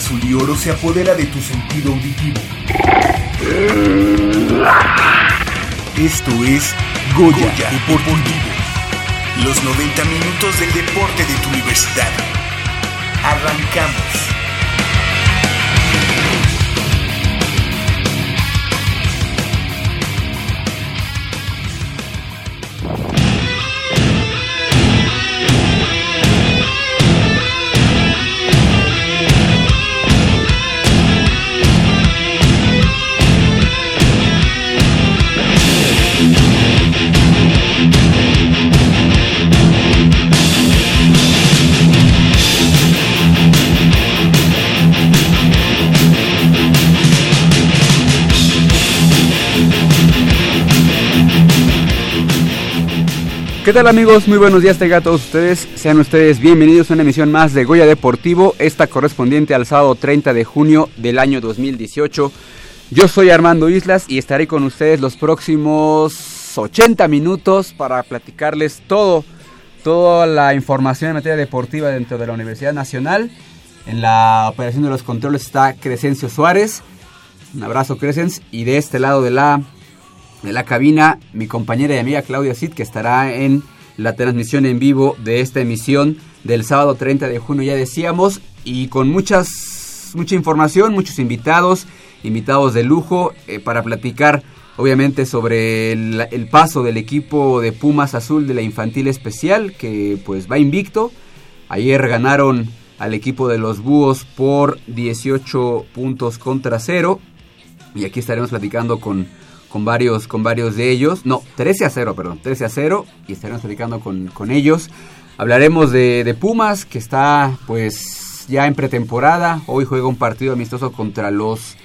Azul y oro se apodera de tu sentido auditivo. Esto es Goya, Goya Deportivo. Los 90 minutos del deporte de tu universidad. Arrancamos. ¿Qué tal amigos? Muy buenos días tengan todos ustedes. Sean ustedes bienvenidos a una emisión más de Goya Deportivo, esta correspondiente al sábado 30 de junio del año 2018. Yo soy Armando Islas y estaré con ustedes los próximos 80 minutos para platicarles todo, toda la información en materia deportiva dentro de la Universidad Nacional. En la operación de los controles está Crescencio Suárez. Un abrazo Crescencio y de este lado de la de la cabina mi compañera y amiga Claudia Cid, que estará en la transmisión en vivo de esta emisión del sábado 30 de junio, ya decíamos, y con muchas, mucha información, muchos invitados, invitados de lujo, eh, para platicar obviamente sobre el, el, paso del equipo de Pumas Azul de la Infantil Especial, que pues va invicto. Ayer ganaron al equipo de los Búhos por 18 puntos contra cero. Y aquí estaremos platicando con con varios, con varios de ellos. No, 13 a 0, perdón, 13 a 0 y estaremos platicando con, con ellos. Hablaremos de, de, Pumas, que está pues ya en pretemporada. Hoy juega un partido amistoso contra los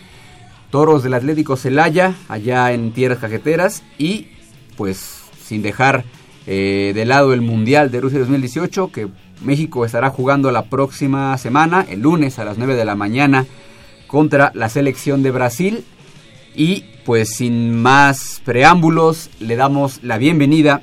Toros del Atlético Celaya, allá en Tierras Cajeteras. Y pues sin dejar eh, de lado el Mundial de Rusia 2018, que México estará jugando la próxima semana, el lunes a las 9 de la mañana, contra la selección de Brasil. Y pues sin más preámbulos, le damos la bienvenida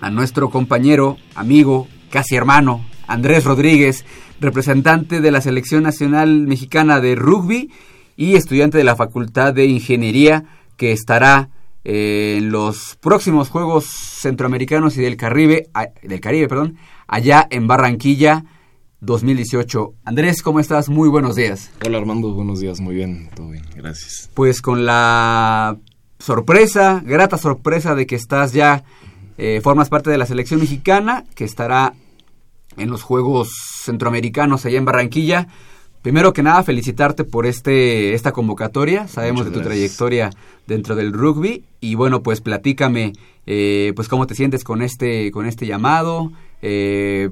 a nuestro compañero, amigo, casi hermano, Andrés Rodríguez, representante de la Selección Nacional Mexicana de Rugby y estudiante de la Facultad de Ingeniería que estará eh, en los próximos Juegos Centroamericanos y del Caribe, del Caribe, perdón, allá en Barranquilla 2018. Andrés, ¿cómo estás? Muy buenos días. Hola Armando, buenos días, muy bien, todo bien, gracias. Pues con la sorpresa, grata sorpresa de que estás ya, eh, formas parte de la selección mexicana, que estará en los Juegos Centroamericanos allá en Barranquilla. Primero que nada, felicitarte por este, esta convocatoria. Sabemos de tu trayectoria dentro del rugby. Y bueno, pues platícame, eh, pues cómo te sientes con este, con este llamado. Eh,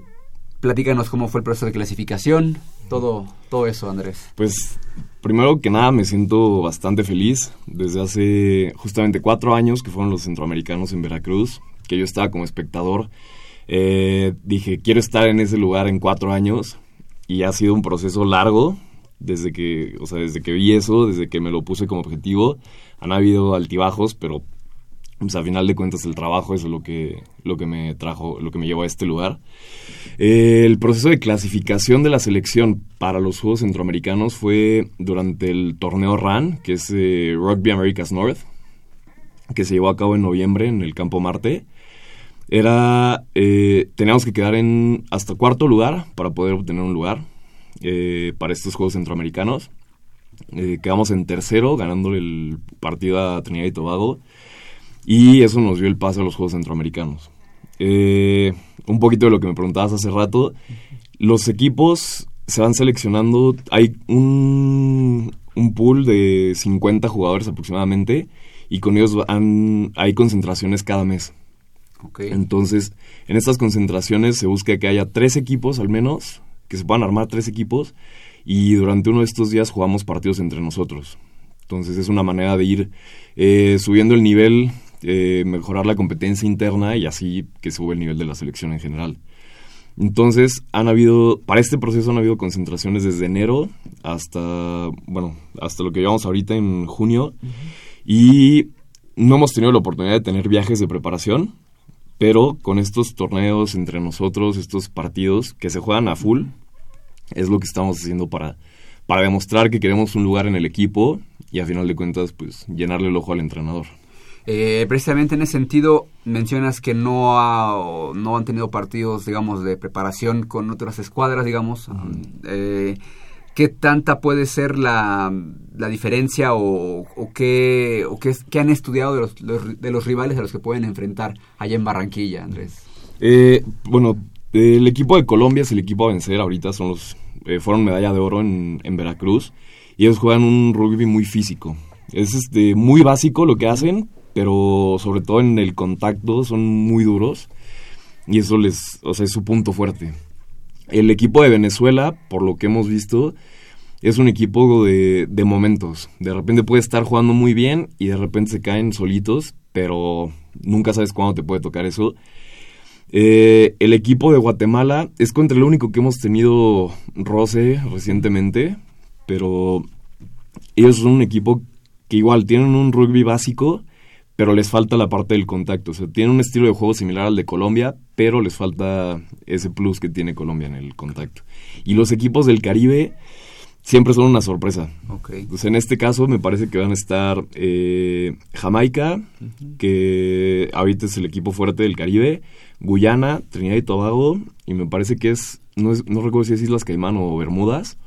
Platícanos cómo fue el proceso de clasificación, todo, todo eso, Andrés. Pues primero que nada me siento bastante feliz. Desde hace justamente cuatro años que fueron los centroamericanos en Veracruz, que yo estaba como espectador, eh, dije, quiero estar en ese lugar en cuatro años y ha sido un proceso largo desde que, o sea, desde que vi eso, desde que me lo puse como objetivo. Han habido altibajos, pero pues, a final de cuentas el trabajo es lo que, lo que me trajo, lo que me llevó a este lugar. Eh, el proceso de clasificación de la selección para los Juegos Centroamericanos fue durante el torneo RAN, que es eh, Rugby Americas North, que se llevó a cabo en noviembre en el Campo Marte. Era, eh, teníamos que quedar en hasta cuarto lugar para poder obtener un lugar para estos Juegos Centroamericanos. quedamos en tercero, ganándole el partido a Trinidad y Tobago. Y eso nos dio el paso a los Juegos Centroamericanos. Eh, un poquito de lo que me preguntabas hace rato. Los equipos se van seleccionando. Hay un, un pool de 50 jugadores aproximadamente. Y con ellos hay concentraciones cada mes. Entonces, en estas concentraciones se busca que haya tres equipos al menos, que se puedan armar tres equipos, y durante uno de estos días jugamos partidos entre nosotros. Entonces es una manera de ir eh, subiendo el nivel, eh, mejorar la competencia interna y así que sube el nivel de la selección en general. Entonces, han habido, para este proceso han habido concentraciones desde enero hasta, bueno, hasta lo que llevamos ahorita en junio. Y no hemos tenido la oportunidad de tener viajes de preparación, pero con estos torneos entre nosotros, estos partidos que se juegan a full, es lo que estamos haciendo para, para demostrar que queremos un lugar en el equipo y a final de cuentas, pues, llenarle el ojo al entrenador. Eh, precisamente en ese sentido, mencionas que no, no han tenido partidos, digamos, de preparación con otras escuadras, digamos. Eh, ¿Qué tanta puede ser la, la diferencia o, qué, o qué, han estudiado de los, de los rivales a los que pueden enfrentar allá en Barranquilla, Andrés? Eh, bueno, el equipo de Colombia es el equipo a vencer ahorita, son los, fueron medalla de oro en, en Veracruz y ellos juegan un rugby muy físico. Es este, muy básico lo que hacen, pero sobre todo en el contacto son muy duros y eso les, o sea, es su punto fuerte. El equipo de Venezuela, por lo que hemos visto, es un equipo de, de momentos. De repente puede estar jugando muy bien y de repente se caen solitos, pero nunca sabes cuándo te puede tocar eso. Eh, el equipo de Guatemala es contra el único que hemos tenido roce recientemente, pero ellos son un equipo que igual tienen un rugby básico, pero les falta la parte del contacto. O sea, tienen un estilo de juego similar al de Colombia, pero les falta ese plus que tiene Colombia en el contacto. Y los equipos del Caribe siempre son una sorpresa. Okay. en este caso me parece que van a estar eh, Jamaica, que ahorita es el equipo fuerte del Caribe, Guyana, Trinidad y Tobago, y me parece que es, no, no recuerdo si es Islas Caimán o Bermudas,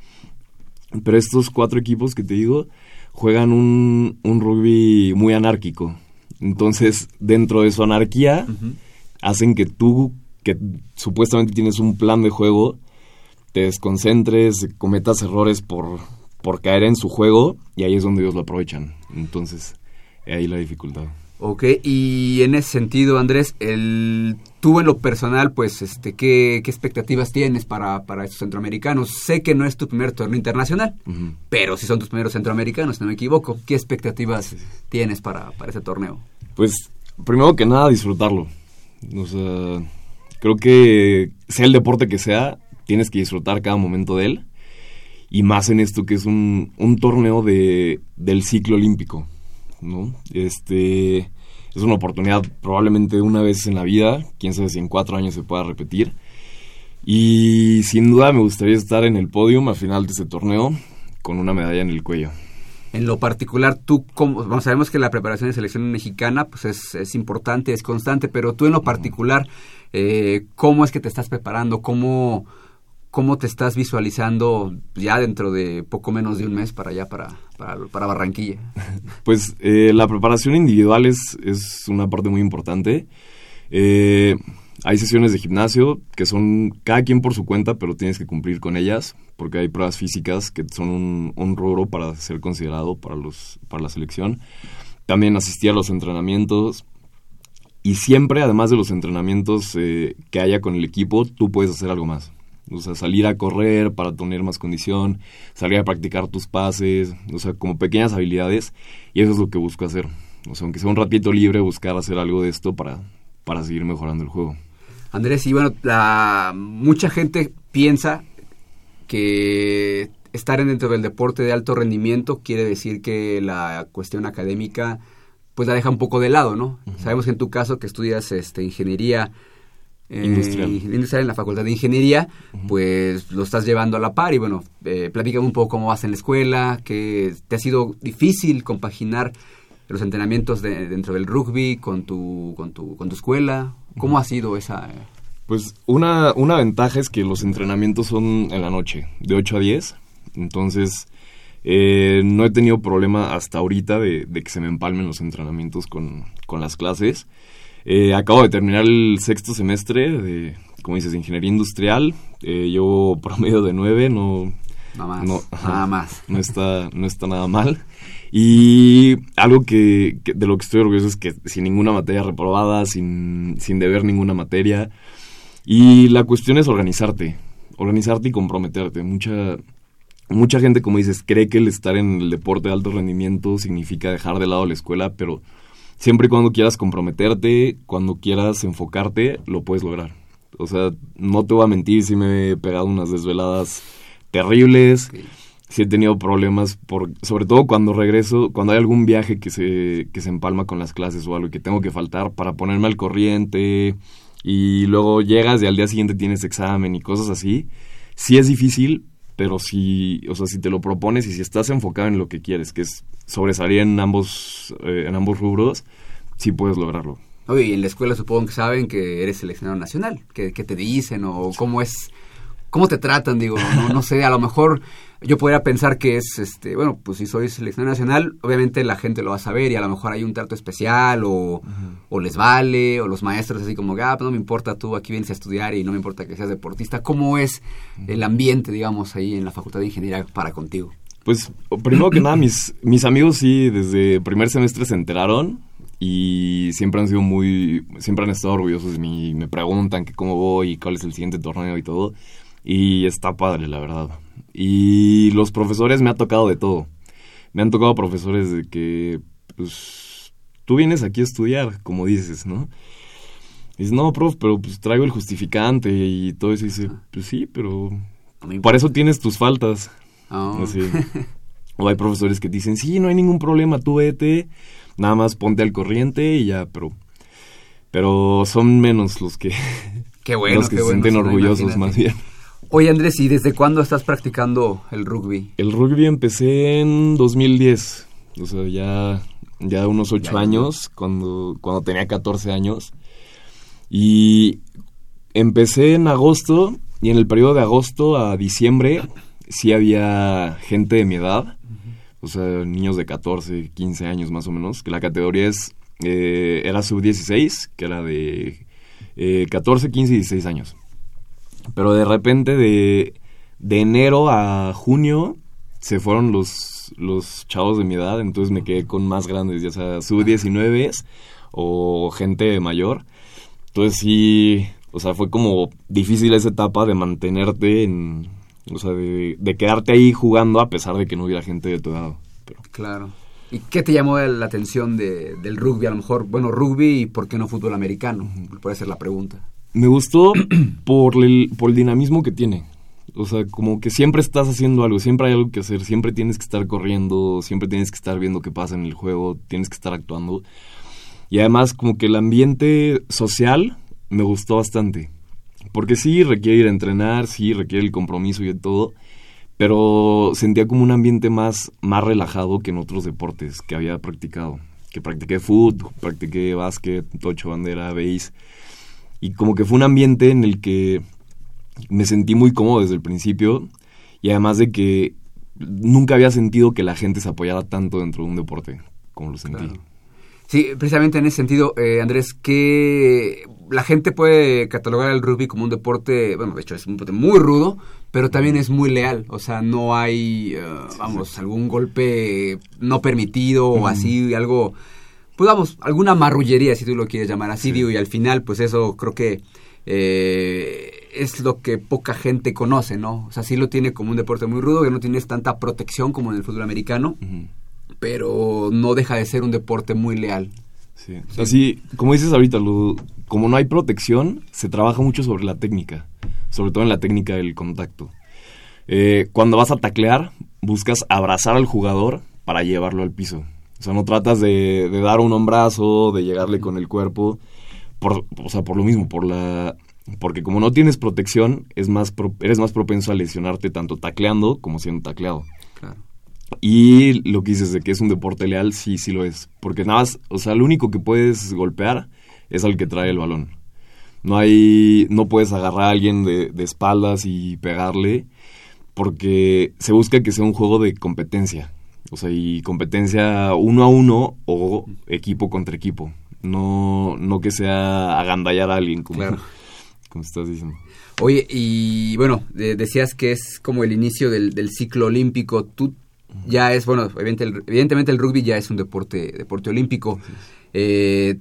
pero estos cuatro equipos que te digo juegan un, un rugby muy anárquico. Entonces, dentro de su anarquía, hacen que tú, que supuestamente tienes un plan de juego, te desconcentres, cometas errores por, por caer en su juego, y ahí es donde ellos lo aprovechan. Entonces, ahí la dificultad. Ok, y en ese sentido, Andrés, el, tú en lo personal, pues, este, ¿qué, expectativas tienes para, para, estos centroamericanos? Sé que no es tu primer torneo internacional, pero si son tus primeros centroamericanos, si no me equivoco, ¿qué expectativas tienes para, para ese torneo? Pues, primero que nada, disfrutarlo. O sea, creo que sea el deporte que sea, tienes que disfrutar cada momento de él. Y más en esto que es un, un torneo de, del ciclo olímpico ¿no? Este es una oportunidad probablemente una vez en la vida, quién sabe si en cuatro años se pueda repetir. Y sin duda me gustaría estar en el podio al final de este torneo con una medalla en el cuello. En lo particular, tú, como, sabemos que la preparación de selección mexicana pues es, es importante, es constante, pero tú en lo particular, eh, ¿cómo es que te estás preparando? ¿Cómo, ¿Cómo te estás visualizando ya dentro de poco menos de un mes para allá, para, para, Barranquilla? Pues eh, la preparación individual es, es, una parte muy importante. Eh, hay sesiones de gimnasio que son cada quien por su cuenta, pero tienes que cumplir con ellas, porque hay pruebas físicas que son un, un para ser considerado para, los, para la selección. También asistir a los entrenamientos, y siempre, además de los entrenamientos eh, que haya con el equipo, tú puedes hacer algo más. O sea, salir a correr para tener más condición, salir a practicar tus pases, o sea, como pequeñas habilidades. Y eso es lo que busco hacer. O sea, aunque sea un ratito libre, buscar hacer algo de esto para, para seguir mejorando el juego. Andrés, y bueno, la, mucha gente piensa que estar dentro del deporte de alto rendimiento quiere decir que la cuestión académica pues la deja un poco de lado, ¿no? Sabemos que en tu caso que estudias este, ingeniería eh, industrial. en la Facultad de Ingeniería, pues lo estás llevando a la par y bueno, eh, platícame un poco cómo vas en la escuela, que te ha sido difícil compaginar los entrenamientos dentro del rugby con tu, con tu, con tu escuela, ¿cómo ha sido esa...? Pues una, una ventaja es que los entrenamientos son en la noche, de 8 a 10, entonces... Eh, no he tenido problema hasta ahorita de, de, que se me empalmen los entrenamientos con, con las clases. Eh, acabo de terminar el sexto semestre de, como dices, ingeniería industrial. Eh, yo promedio de nueve, no... Nada más. No, nada más. No está, no está nada mal. Y algo que, de lo que estoy orgulloso es que sin ninguna materia reprobada, sin, sin deber ninguna materia. Y la cuestión es organizarte. Organizarte y comprometerte. Mucha, mucha gente, como dices, cree que el estar en el deporte de alto rendimiento significa dejar de lado la escuela, pero siempre y cuando quieras comprometerte, cuando quieras enfocarte, lo puedes lograr. O sea, no te voy a mentir si me he pegado unas desveladas terribles. Si he tenido problemas, por, sobre todo cuando regreso, cuando hay algún viaje que se, que se empalma con las clases o algo y que tengo que faltar para ponerme al corriente y luego llegas y al día siguiente tienes examen y cosas así. Sí es difícil, pero si, o sea, si te lo propones y si estás enfocado en lo que quieres, que es sobresalir en ambos, eh, en ambos rubros, sí puedes lograrlo. Oye, y en la escuela supongo que saben que eres seleccionado nacional, que, te dicen o cómo es, cómo te tratan, digo, no, no sé, a lo mejor yo podría pensar que es, este, bueno, pues si soy seleccionado nacional, obviamente la gente lo va a saber y a lo mejor hay un trato especial o, o les vale, o los maestros así como, ah, pues no me importa, tú aquí vienes a estudiar y no me importa que seas deportista. ¿Cómo es el ambiente, digamos, ahí en la Facultad de Ingeniería para contigo? Pues primero que nada, mis, mis amigos sí desde primer semestre se enteraron y siempre han sido muy, siempre han estado orgullosos de mí, me preguntan que cómo voy y cuál es el siguiente torneo y todo. Y está padre, la verdad. Y los profesores me ha tocado de todo. Me han tocado profesores de que, pues, tú vienes aquí a estudiar, como dices, ¿no? Y dices, no, prof, pero pues traigo el justificante y todo eso. Y dice, pues sí, pero por eso tienes tus faltas. Oh. O hay profesores que dicen, sí, no hay ningún problema, tú vete, nada más ponte al corriente y ya, pero... Pero son menos los que... Qué bueno, los que se sienten orgullosos más bien. Oye Andrés, ¿y desde cuándo estás practicando el rugby? El rugby empecé en 2010, o sea, ya, ya unos ocho años, cuando, cuando tenía 14 años. Y empecé en agosto, y en el periodo de agosto a diciembre sí había gente de mi edad, o sea, niños de 14, 15 años más o menos, que la categoría es, eh, era sub-16, que era de 14, 15 y 16 años. Pero de repente de, de enero a junio se fueron los, los chavos de mi edad, entonces me quedé con más grandes, ya sea sub-19 o gente mayor. Entonces sí, o sea, fue como difícil esa etapa de mantenerte en, o sea, de, de quedarte ahí jugando a pesar de que no hubiera gente de tu. Pero. Claro. ¿Y qué te llamó la atención de, del rugby? A lo mejor, bueno, rugby y por qué no fútbol americano, puede ser la pregunta. Me gustó por el, por el dinamismo que tiene. O sea, como que siempre estás haciendo algo, siempre hay algo que hacer, siempre tienes que estar corriendo, siempre tienes que estar viendo qué pasa en el juego, tienes que estar actuando. Y además como que el ambiente social me gustó bastante. Porque sí requiere ir a entrenar, sí requiere el compromiso y todo, pero sentía como un ambiente más, más relajado que en otros deportes que había practicado. Que practiqué fútbol, practiqué básquet, tocho bandera, base y como que fue un ambiente en el que me sentí muy cómodo desde el principio y además de que nunca había sentido que la gente se apoyara tanto dentro de un deporte como lo sentí. Sí, precisamente en ese sentido, eh, Andrés, que la gente puede catalogar el rugby como un deporte, bueno, de hecho es un deporte muy rudo, pero también es muy leal, o sea, no hay, eh, vamos, algún golpe no permitido o así, algo pues vamos, alguna marrullería, si tú lo quieres llamar así, digo, y al final, pues eso creo que eh, es lo que poca gente conoce, ¿no? O sea, sí lo tiene como un deporte muy rudo, que no tienes tanta protección como en el fútbol americano, pero no deja de ser un deporte muy leal. Sí, así, como dices ahorita, como no hay protección, se trabaja mucho sobre la técnica, sobre todo en la técnica del contacto. Eh, cuando vas a taclear, buscas abrazar al jugador para llevarlo al piso. O sea, no tratas de, dar un hombrazo, de llegarle con el cuerpo, por, o sea, por lo mismo, por la... Porque como no tienes protección, es más eres más propenso a lesionarte tanto tacleando como siendo tacleado. Claro. Y lo que dices de que es un deporte leal, sí, sí lo es. Porque nada más, o sea, lo único que puedes golpear es al que trae el balón. No hay, no puedes agarrar a alguien de, de espaldas y pegarle, porque se busca que sea un juego de competencia. O sea, y competencia uno a uno o equipo contra equipo. No, no que sea agandallar a alguien, como, como estás diciendo. Oye, y bueno, decías que es como el inicio del, ciclo olímpico. Tú ya es, bueno, evidentemente el rugby ya es un deporte, deporte olímpico. Eh,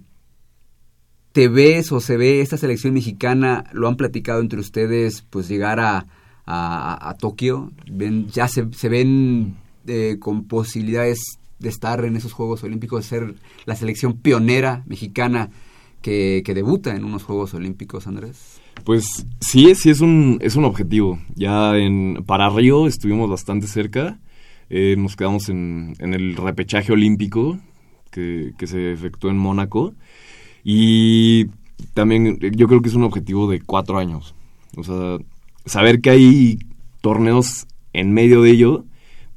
¿Te ves o se ve esta selección mexicana, lo han platicado entre ustedes, pues llegar a, a, Tokio, ven, ya se, se ven eh, con posibilidades de estar en esos Juegos Olímpicos, de ser la selección pionera mexicana que, que debuta en unos Juegos Olímpicos, Andrés? Pues sí, sí es un, es un objetivo. Ya en, para Río estuvimos bastante cerca. Eh, nos quedamos en, en, el repechaje olímpico que, que, se efectuó en Mónaco. Y también yo creo que es un objetivo de cuatro años. O sea, saber que hay torneos en medio de ello,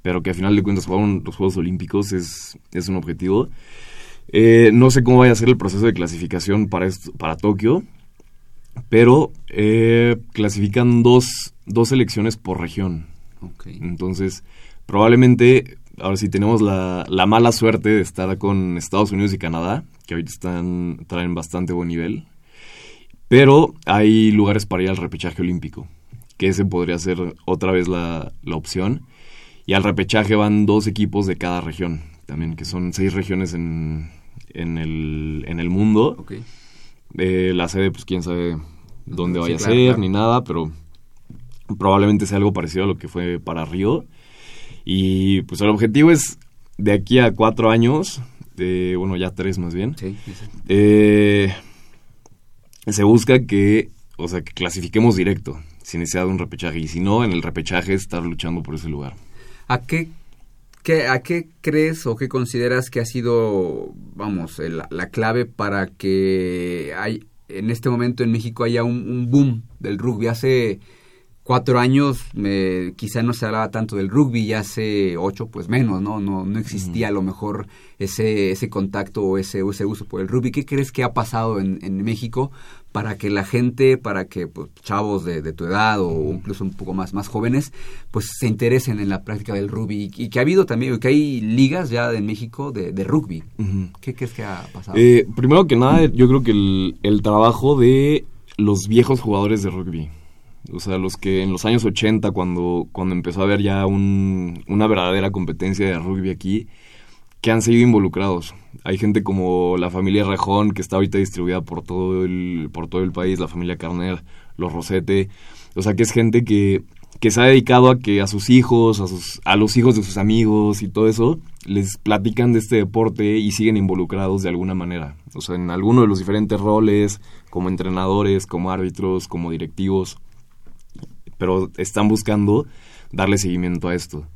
pero que al final de cuentas jugaron los Juegos Olímpicos es, es un objetivo. Eh, no sé cómo vaya a ser el proceso de clasificación para, esto, para Tokio, pero eh, clasifican dos, dos selecciones por región. Entonces, probablemente, ahora sí tenemos la, la, mala suerte de estar con Estados Unidos y Canadá, que ahorita están, traen bastante buen nivel, pero hay lugares para ir al repechaje olímpico, que ese podría ser otra vez la, la opción. Y al repechaje van dos equipos de cada región, también, que son seis regiones en, en, el, en el mundo. Okay. Eh, la sede, pues quién sabe dónde vaya a ser ni nada, pero probablemente sea algo parecido a lo que fue para Río. Y pues el objetivo es de aquí a cuatro años, de, bueno, ya tres más bien, eh, se busca que, o sea, que clasifiquemos directo, sin necesidad de un repechaje. Y si no, en el repechaje estar luchando por ese lugar. ¿A qué ¿Qué, ¿A qué crees o qué consideras que ha sido, vamos, la clave para que hay, en este momento en México haya un, boom del rugby? Hace cuatro años me, quizá no se hablaba tanto del rugby y hace ocho pues menos, ¿no? No, no existía a lo mejor ese, ese contacto o ese, ese uso por el rugby. ¿Qué crees que ha pasado en, en México para que la gente, para que pues, chavos de, tu edad o incluso un poco más, más jóvenes, pues se interesen en la práctica del rugby y, que ha habido también, que hay ligas ya en México de, rugby. ¿Qué crees que ha pasado? Eh, primero que nada, yo creo que el, el trabajo de los viejos jugadores de rugby. O sea, los que en los años 80, cuando, cuando empezó a haber ya un, una verdadera competencia de rugby aquí, que han seguido involucrados. Hay gente como la familia Rejón, que está ahorita distribuida por todo el, por todo el país, la familia Carner, los Rosete. O sea, que es gente que, que se ha dedicado a que a sus hijos, a, sus, a los hijos de sus amigos y todo eso, les platican de este deporte y siguen involucrados de alguna manera. O sea, en alguno de los diferentes roles, como entrenadores, como árbitros, como directivos. Pero están buscando darle seguimiento a esto.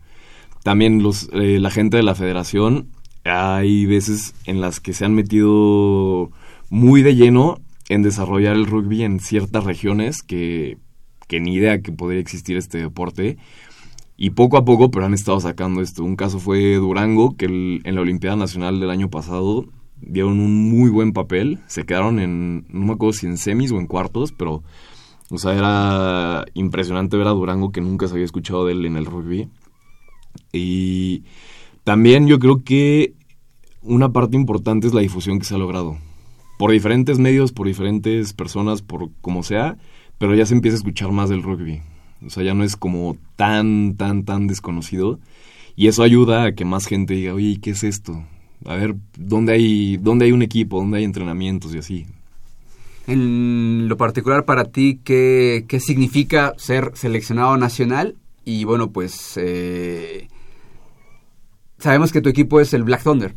También los, eh, la gente de la federación, hay veces en las que se han metido muy de lleno en desarrollar el rugby en ciertas regiones que, que ni idea que podría existir este deporte. Y poco a poco, pero han estado sacando esto. Un caso fue Durango, que en la Olimpiada Nacional del año pasado dieron un muy buen papel. Se quedaron en, no me acuerdo si en semis o en cuartos, pero, o sea, era impresionante ver a Durango que nunca se había escuchado de él en el rugby. Y también yo creo que una parte importante es la difusión que se ha logrado. Por diferentes medios, por diferentes personas, por como sea, pero ya se empieza a escuchar más del rugby. O sea, ya no es como tan, tan, tan desconocido. Y eso ayuda a que más gente diga, oye, ¿qué es esto? A ver, ¿dónde hay, dónde hay un equipo? ¿Dónde hay entrenamientos y así? En lo particular para ti, ¿qué, qué significa ser seleccionado nacional y bueno, pues eh, sabemos que tu equipo es el Black Thunder.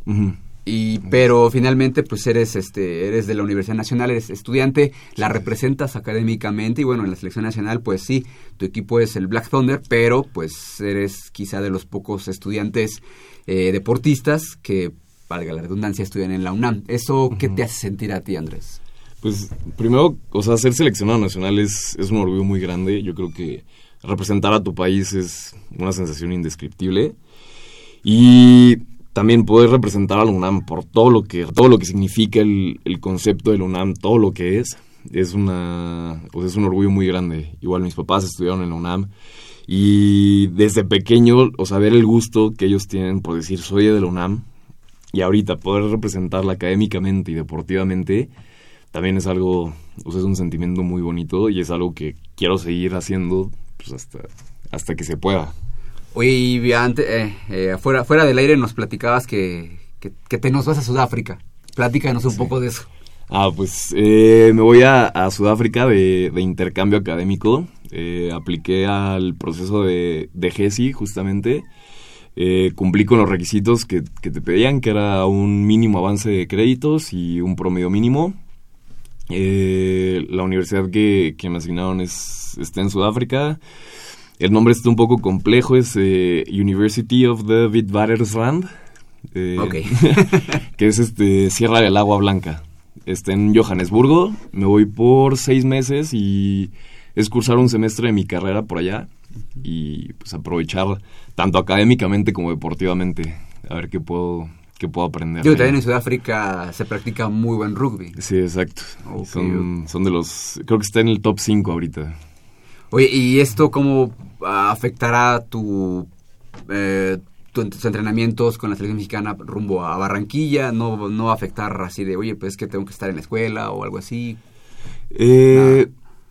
Y, pero finalmente pues eres este eres de la Universidad Nacional eres estudiante la representas académicamente y bueno en la selección nacional pues sí tu equipo es el Black Thunder pero pues eres quizá de los pocos estudiantes eh, deportistas que valga la redundancia estudian en la UNAM. Eso qué te hace sentir a ti Andrés pues primero o sea ser seleccionado nacional es es un orgullo muy grande. Yo creo que representar a tu país es una sensación indescriptible. Y también poder representar a la UNAM por todo lo que, todo lo que significa el, el concepto de la UNAM, todo lo que es, es, una, pues es un orgullo muy grande. Igual mis papás estudiaron en la UNAM y desde pequeño, o sea, ver el gusto que ellos tienen por decir soy de la UNAM y ahorita poder representarla académicamente y deportivamente también es algo, o es un sentimiento muy bonito y es algo que quiero seguir haciendo pues hasta, hasta que se pueda. Oye, y antes, eh, eh, fuera, fuera del aire nos platicabas que, que, te nos vas a Sudáfrica. Platícanos un poco de eso. Ah, pues eh, me voy a, Sudáfrica de, intercambio académico. Eh, apliqué al proceso de, de GESI, justamente. Eh, cumplí con los requisitos que, que, te pedían, que era un mínimo avance de créditos y un promedio mínimo. Eh, la universidad que, que, me asignaron es, está en Sudáfrica. El nombre está un poco complejo, es eh, University of the Witwatersrand. Eh, ok. que es este Sierra del Agua Blanca. Está en Johannesburgo. Me voy por seis meses y es cursar un semestre de mi carrera por allá y pues aprovechar tanto académicamente como deportivamente a ver qué puedo qué puedo aprender. Yo también en Sudáfrica se practica muy buen rugby. Sí, exacto. Okay. Son, son de los creo que está en el top 5 ahorita. Oye, ¿y esto cómo afectará tu, eh, tu, tus entrenamientos con la selección mexicana rumbo a Barranquilla? ¿No, ¿No va a afectar así de, oye, pues que tengo que estar en la escuela o algo así? Eh,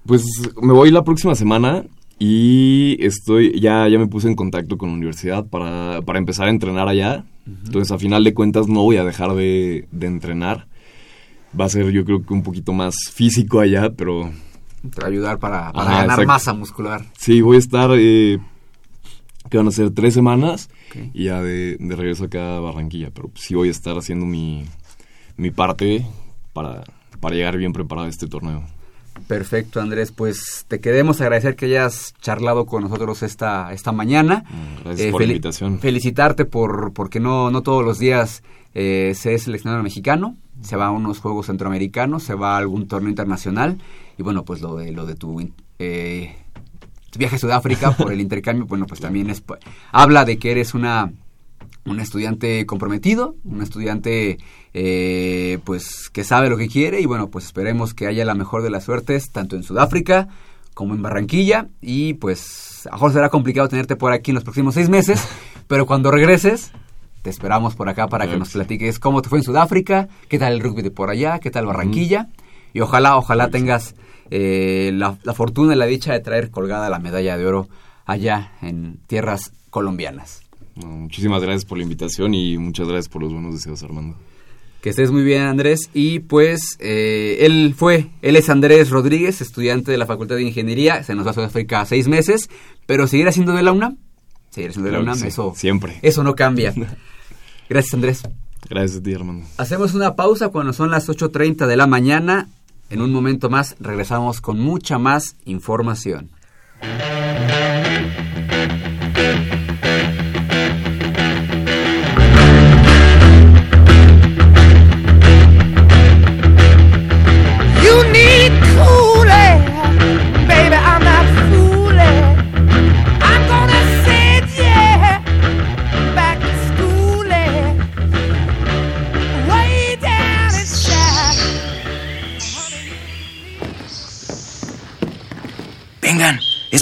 pues me voy la próxima semana y estoy ya ya me puse en contacto con la universidad para, para empezar a entrenar allá. Uh -huh. Entonces, a final de cuentas, no voy a dejar de, de, entrenar. Va a ser, yo creo que un poquito más físico allá, pero... Te va a ayudar para, para Ajá, ganar exacto. masa muscular. Sí, voy a estar, eh, que van a ser tres semanas okay. y ya de, de, regreso acá a Barranquilla. Pero sí voy a estar haciendo mi, mi parte para, para llegar bien preparado a este torneo. Perfecto, Andrés. Pues te queremos agradecer que hayas charlado con nosotros esta, esta mañana. Gracias eh, por la invitación. Felicitarte por porque no, no todos los días eh, se es seleccionado mexicano. Se va a unos Juegos Centroamericanos, se va a algún torneo internacional. Y bueno, pues lo de, lo de tu, eh, tu viaje a Sudáfrica por el intercambio, bueno, pues también es, habla de que eres una un estudiante comprometido, un estudiante eh, pues que sabe lo que quiere y bueno, pues esperemos que haya la mejor de las suertes tanto en Sudáfrica como en Barranquilla y pues a lo mejor será complicado tenerte por aquí en los próximos seis meses, pero cuando regreses te esperamos por acá para que nos platiques cómo te fue en Sudáfrica, qué tal el rugby de por allá, qué tal Barranquilla uh -huh. y ojalá, ojalá tengas eh, la, la fortuna y la dicha de traer colgada la medalla de oro allá en tierras colombianas. No, muchísimas gracias por la invitación y muchas gracias por los buenos deseos, Armando. Que estés muy bien, Andrés. Y pues eh, él fue, él es Andrés Rodríguez, estudiante de la Facultad de Ingeniería. Se nos va a Sudáfrica seis meses, pero seguirá siendo de la UNAM. Seguirá siendo de la UNAM, sí, eso. Siempre. Eso no cambia. Gracias, Andrés. Gracias a ti, Armando. Hacemos una pausa cuando son las 8.30 de la mañana. En un momento más regresamos con mucha más información.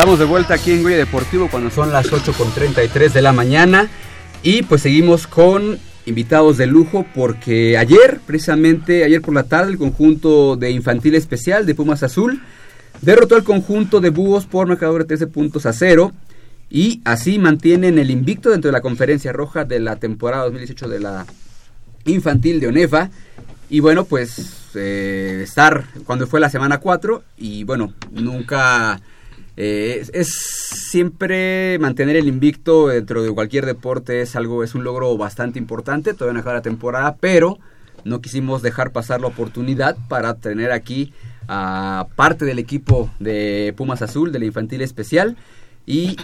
Estamos de vuelta aquí en Goya Deportivo cuando son las 8 con 33 de la mañana y pues seguimos con invitados de lujo porque ayer, precisamente ayer por la tarde, el conjunto de infantil especial de Pumas Azul derrotó al conjunto de Búhos por marcador de 13 puntos a 0 y así mantienen el invicto dentro de la conferencia roja de la temporada 2018 de la infantil de ONEFA. Y bueno, pues eh, estar cuando fue la semana 4 y bueno, nunca... eh, es, es siempre mantener el invicto dentro de cualquier deporte es algo es un logro bastante importante todavía no acaba la temporada pero no quisimos dejar pasar la oportunidad para tener aquí a parte del equipo de Pumas Azul de la infantil especial y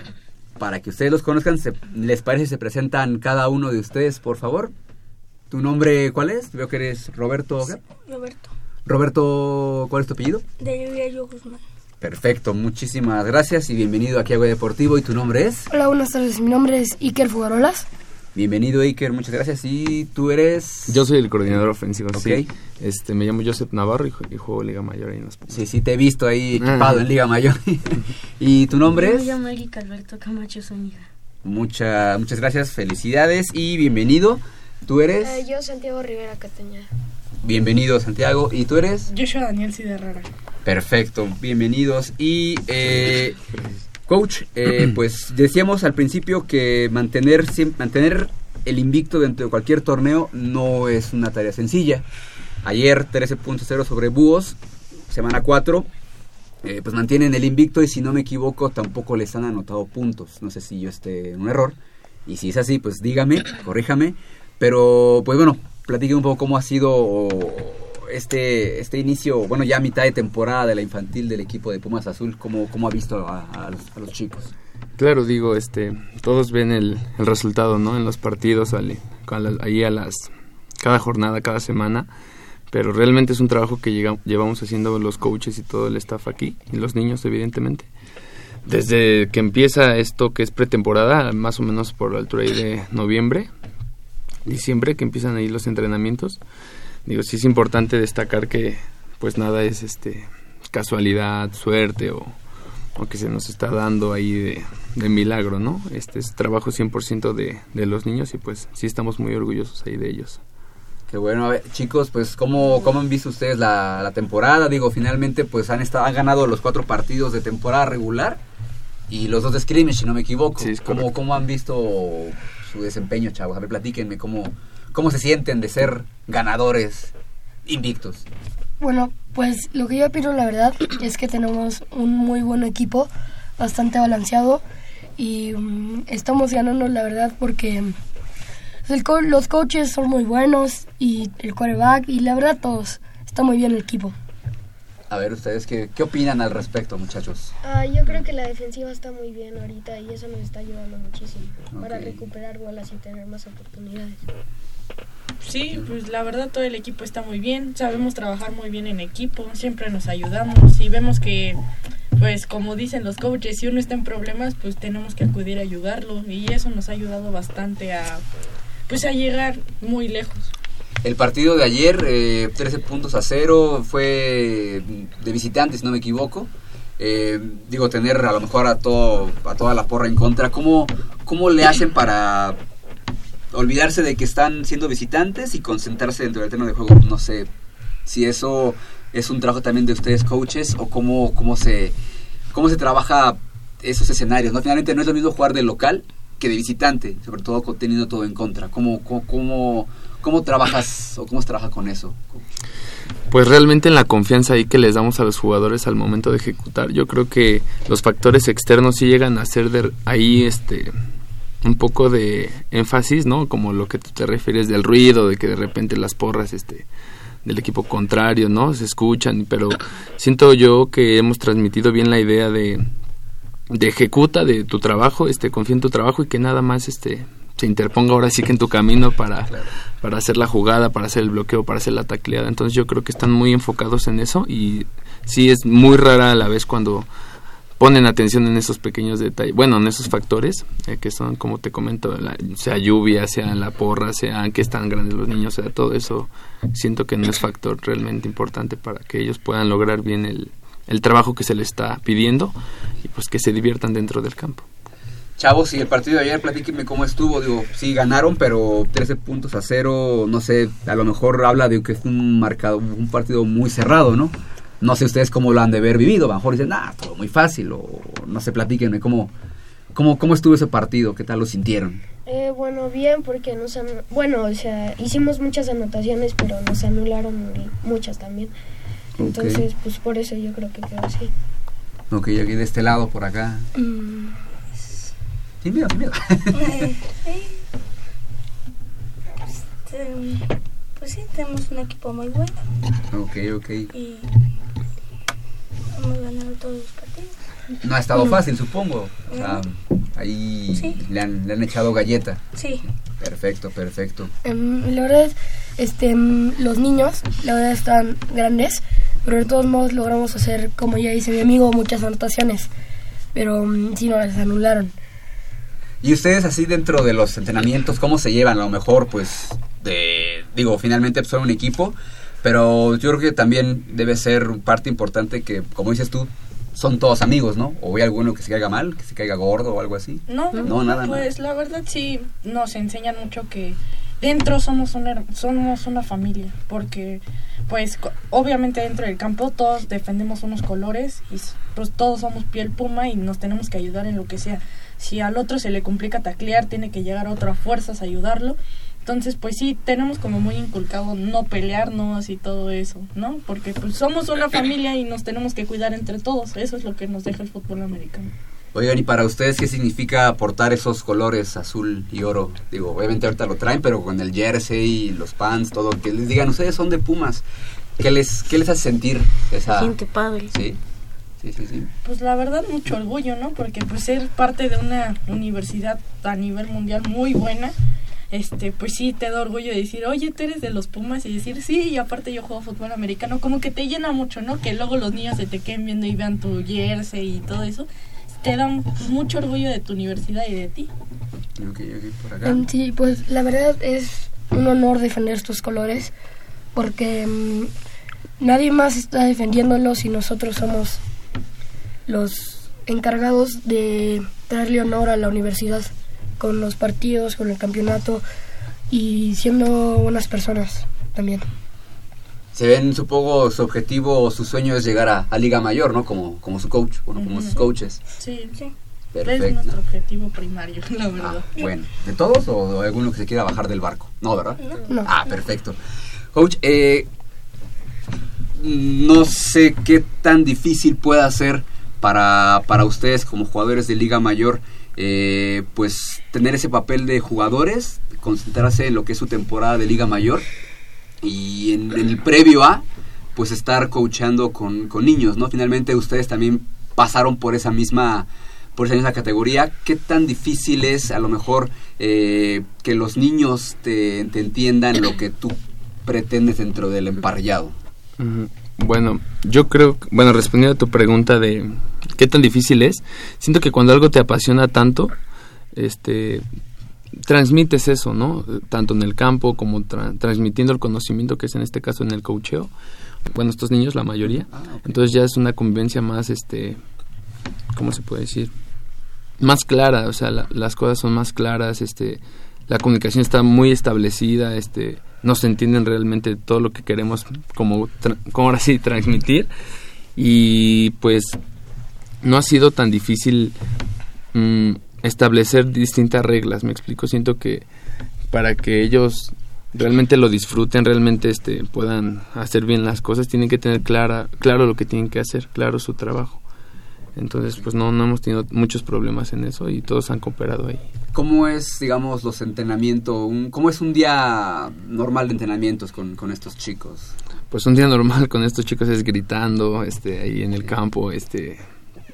para que ustedes los conozcan se- les parece se presentan cada uno de ustedes por favor tu nombre cuál es veo que eres Roberto. Roberto, Roberto cuál es tu apellido de Lluvia Guzmán. Perfecto, muchísimas gracias y bienvenido aquí a Agua Deportivo. ¿Y tu nombre es? Hola, buenas tardes. Mi nombre es Iker Fugarolas. Bienvenido Iker, muchas gracias. ¿Y tú eres? Yo soy el coordinador ofensivo, Ok. sí. Este, me llamo Joseph Navarro y, ju- y juego Liga Mayor ahí en Pumas. Sí, sí, te he visto ahí equipado Ajá. en Liga Mayor. ¿Y tu nombre Me es? llamo Erika Alberto Camacho Zúñiga. Mucha, muchas gracias, felicidades y bienvenido. ¿Tú eres? Eh, yo, Santiago Rivera Cateña. Bienvenido Santiago. ¿Y tú eres? Joshua Daniel Ciderrara. Perfecto, bienvenidos. Y eh, coach, eh, pues decíamos al principio que mantener, mantener el invicto dentro de cualquier torneo no es una tarea sencilla. Ayer 13.0 sobre Búhos, semana 4, eh, pues mantienen el invicto y si no me equivoco tampoco les han anotado puntos. No sé si yo esté en un error. Y si es así, pues dígame, corríjame. Pero pues bueno, platique un poco cómo ha sido este, este inicio, bueno ya mitad de temporada de la infantil del equipo de Pumas Azul, cómo, cómo ha visto a, los, chicos. Claro, digo, este, todos ven el, el resultado, ¿no? En los partidos, ahí a las, cada jornada, cada semana, pero realmente es un trabajo que llega- llevamos haciendo los coaches y todo el staff aquí, y los niños, evidentemente. Desde que empieza esto que es pretemporada, más o menos por la altura de noviembre, diciembre, que empiezan ahí los entrenamientos, digo, sí es importante destacar que, pues nada es, este, casualidad, suerte o o que se nos está dando ahí de, de milagro, ¿no? Este es trabajo 100% de, de los niños y pues sí estamos muy orgullosos ahí de ellos. Qué bueno, a ver, chicos, pues ¿cómo, cómo han visto ustedes la, la temporada? Digo, finalmente pues han, estado, han ganado los cuatro partidos de temporada regular y los dos de scrimmage, si no me equivoco. Sí, es ¿Cómo. ¿Cómo han visto su desempeño, chavos? A ver, platíquenme, ¿cómo, cómo se sienten de ser ganadores invictos? Bueno, pues lo que yo opino, la verdad, es que tenemos un muy buen equipo, bastante balanceado, y mm, estamos ganando, la verdad, porque el co- los coaches son muy buenos, y el quarterback, y la verdad, todos. Está muy bien el equipo. A ver, ustedes, ¿qué, qué opinan al respecto, muchachos? Ah, yo creo que la defensiva está muy bien ahorita y eso nos está ayudando muchísimo para recuperar bolas y tener más oportunidades. Sí, pues la verdad todo el equipo está muy bien, sabemos trabajar muy bien en equipo, siempre nos ayudamos y vemos que, pues como dicen los coaches, si uno está en problemas, pues tenemos que acudir a ayudarlo y eso nos ha ayudado bastante a, pues a llegar muy lejos. El partido de ayer, eh, 13 puntos a cero, fue de visitantes, si no me equivoco. Eh, digo, tener a lo mejor a, todo, a toda la porra en contra. ¿Cómo, ¿Cómo le hacen para olvidarse de que están siendo visitantes y concentrarse dentro del terreno de juego? No sé si eso es un trabajo también de ustedes coaches o cómo, cómo, se, cómo se trabaja esos escenarios. ¿no? Finalmente no es lo mismo jugar de local que de visitante, sobre todo teniendo todo en contra. ¿Cómo, cómo, cómo, cómo trabajas o cómo se trabaja con eso? Pues realmente en la confianza ahí que les damos a los jugadores al momento de ejecutar, yo creo que los factores externos sí llegan a ser de ahí este un poco de énfasis, ¿no? Como lo que tú te refieres del ruido, de que de repente las porras este del equipo contrario, ¿no? Se escuchan, pero siento yo que hemos transmitido bien la idea de de ejecuta de tu trabajo, este confía en tu trabajo y que nada más este se interponga ahora sí que en tu camino para, para hacer la jugada, para hacer el bloqueo, para hacer la tacleada. Entonces yo creo que están muy enfocados en eso y sí es muy rara a la vez cuando ponen atención en esos pequeños detalles, bueno, en esos factores eh, que son, como te comento, la- sea lluvia, sea la porra, sea que están grandes los niños, sea todo eso, siento que no es factor realmente importante para que ellos puedan lograr bien el, el trabajo que se les está pidiendo y pues que se diviertan dentro del campo. Chavos, y el partido de ayer, platíquenme cómo estuvo. Digo, sí, ganaron, pero 13 puntos a cero, no sé, a lo mejor habla de que es un marcado, un partido muy cerrado, ¿no? No sé ustedes cómo lo han de haber vivido, a lo mejor dicen, ah, todo muy fácil, o no sé, platíquenme cómo, cómo, cómo estuvo ese partido, qué tal lo sintieron. Eh, bueno, bien, porque nos bueno, o sea, hicimos muchas anotaciones, pero nos anularon muchas también. Entonces, pues por eso yo creo que quedó así. Ok, aquí de este lado, por acá. Mm, Sin miedo, sin miedo. Este, pues sí, tenemos un equipo muy bueno ok, ok. y hemos ganado todos los partidos. No ha estado Mm. fácil, supongo. O sea, ahí Sí. le, han, le han echado galleta. Sí. Perfecto, perfecto. Em, la verdad, este, em, los niños, la verdad, están grandes, pero de todos modos logramos hacer, como ya dice mi amigo, muchas anotaciones. Pero em, sí nos las anularon. Y ustedes así dentro de los entrenamientos, ¿cómo se llevan? A lo mejor, pues, de, digo, finalmente son un equipo, pero yo creo que también debe ser parte importante que, como dices tú, son todos amigos, ¿no? O hay alguno que se caiga mal, que se caiga gordo o algo así. No, no, nada, pues la verdad sí nos enseñan mucho que dentro somos una, somos una familia, porque pues obviamente dentro del campo todos defendemos unos colores y pues todos somos piel puma y nos tenemos que ayudar en lo que sea. Si al otro se le complica taclear, tiene que llegar otra fuerzas a ayudarlo. Entonces, pues sí, tenemos como muy inculcado no pelearnos y todo eso, ¿no? Porque pues somos una familia y nos tenemos que cuidar entre todos. Eso es lo que nos deja el fútbol americano. Oigan, ¿y para ustedes qué significa aportar esos colores azul y oro? Digo, obviamente ahorita lo traen, pero con el jersey, los pants, todo, que les digan, ustedes son de Pumas. ¿Qué les, qué les hace sentir esa... Siente padre. Sí, sí, sí, sí. Pues la verdad mucho orgullo, ¿no? Porque pues ser parte de una universidad a nivel mundial muy buena, este, pues sí te da orgullo de decir, oye, tú eres de los Pumas y decir, sí, y aparte yo juego fútbol americano, como que te llena mucho, ¿no? Que luego los niños se te queden viendo y vean tu jersey y todo eso, te da mucho orgullo de tu universidad y de ti. Ok, ok, por acá. Em, sí, pues la verdad es un honor defender estos colores, porque em, nadie más está defendiéndolos y nosotros somos los encargados de traerle honor a la universidad con los partidos, con el campeonato y siendo buenas personas también. Se ven, supongo, su objetivo o su sueño es llegar a, a Liga Mayor, ¿no? Como, como su coach, bueno, como sus coaches. Sí, sí. Perfecto. Es nuestro objetivo primario, la verdad. Bueno, ¿de todos o de alguno que se quiera bajar del barco? No, ¿verdad? No. Ah, perfecto. Coach, eh, no sé qué tan difícil pueda ser para, para ustedes como jugadores de Liga Mayor, eh, pues tener ese papel de jugadores, concentrarse en lo que es su temporada de Liga Mayor y en, el previo a, pues estar coachando con, con niños, ¿no? Finalmente ustedes también pasaron por esa misma por esa misma categoría, ¿qué tan difícil es a lo mejor eh, que los niños te, te entiendan lo que tú pretendes dentro del emparrillado? Ujú. Bueno, yo creo, bueno, respondiendo a tu pregunta de qué tan difícil es, siento que cuando algo te apasiona tanto, este, transmites eso, ¿no? Tanto en el campo como tra- transmitiendo el conocimiento que es en este caso en el coacheo. Bueno, estos niños, la mayoría. Entonces ya es una convivencia más, este, ¿cómo se puede decir? Más clara, o sea, la- las cosas son más claras, este, la comunicación está muy establecida, este, no se entienden realmente todo lo que queremos como, como ahora sí transmitir y pues no ha sido tan difícil mm, establecer distintas reglas, me explico, siento que para que ellos realmente lo disfruten, realmente este puedan hacer bien las cosas, tienen que tener clara, claro lo que tienen que hacer, claro su trabajo. Entonces, pues no, no hemos tenido muchos problemas en eso y todos han cooperado ahí. ¿Cómo es, digamos, los entrenamientos? Un, ¿Cómo es un día normal de entrenamientos con, con estos chicos? Pues un día normal con estos chicos es gritando, este, ahí en el campo, este,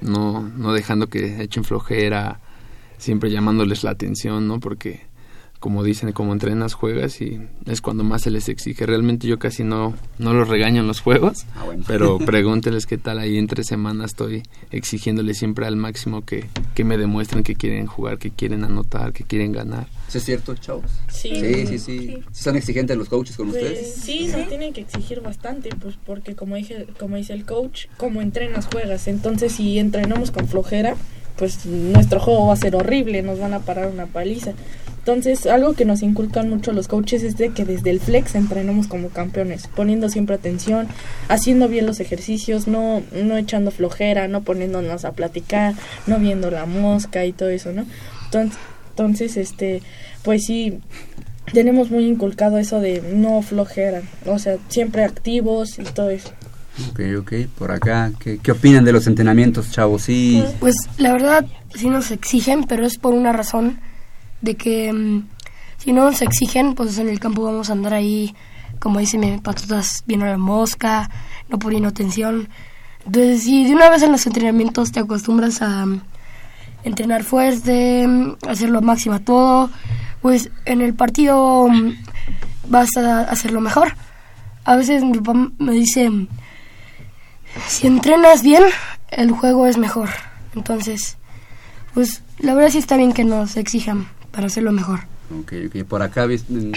no, no dejando que echen flojera, siempre llamándoles la atención, ¿no? Porque como dicen, como entrenas, juegas y es cuando más se les exige. Realmente yo casi no, no los regaño en los juegos, Ah, bueno. pero pregúnteles qué tal ahí entre semanas estoy exigiéndoles siempre al máximo que, que me demuestren que quieren jugar, que quieren anotar, que quieren ganar. ¿Eso es cierto, chavos? Sí. Sí, sí, sí. ¿Sí ¿Son exigentes los coaches con Pues ustedes? sí, nos tienen que exigir bastante, pues porque como dije, como dice el coach, como entrenas juegas. Entonces si entrenamos con flojera, pues nuestro juego va a ser horrible, nos van a parar una paliza. Entonces, algo que nos inculcan mucho los coaches es de que desde el flex entrenamos como campeones, poniendo siempre atención, haciendo bien los ejercicios, no, no echando flojera, no poniéndonos a platicar, no viendo la mosca y todo eso, ¿no? Entonces, entonces este, pues sí, tenemos muy inculcado eso de no flojera, o sea, siempre activos y todo eso. Ok, ok. Por acá, ¿qué, qué opinan de los entrenamientos, chavos? Sí. Pues la verdad sí nos exigen, pero es por una razón de que mm, si no nos exigen, pues en el campo vamos a andar ahí, como dice mi patatas, viendo la mosca, no poniendo atención. Entonces, si de una vez en los entrenamientos te acostumbras a mm, entrenar fuerte, mm, hacerlo máxima todo, pues en el partido mm, vas a hacerlo mejor. A veces mi papá me dice, si entrenas bien, el juego es mejor. Entonces, pues la verdad sí está bien que nos exijan para hacerlo mejor. Ok, ok. Por acá,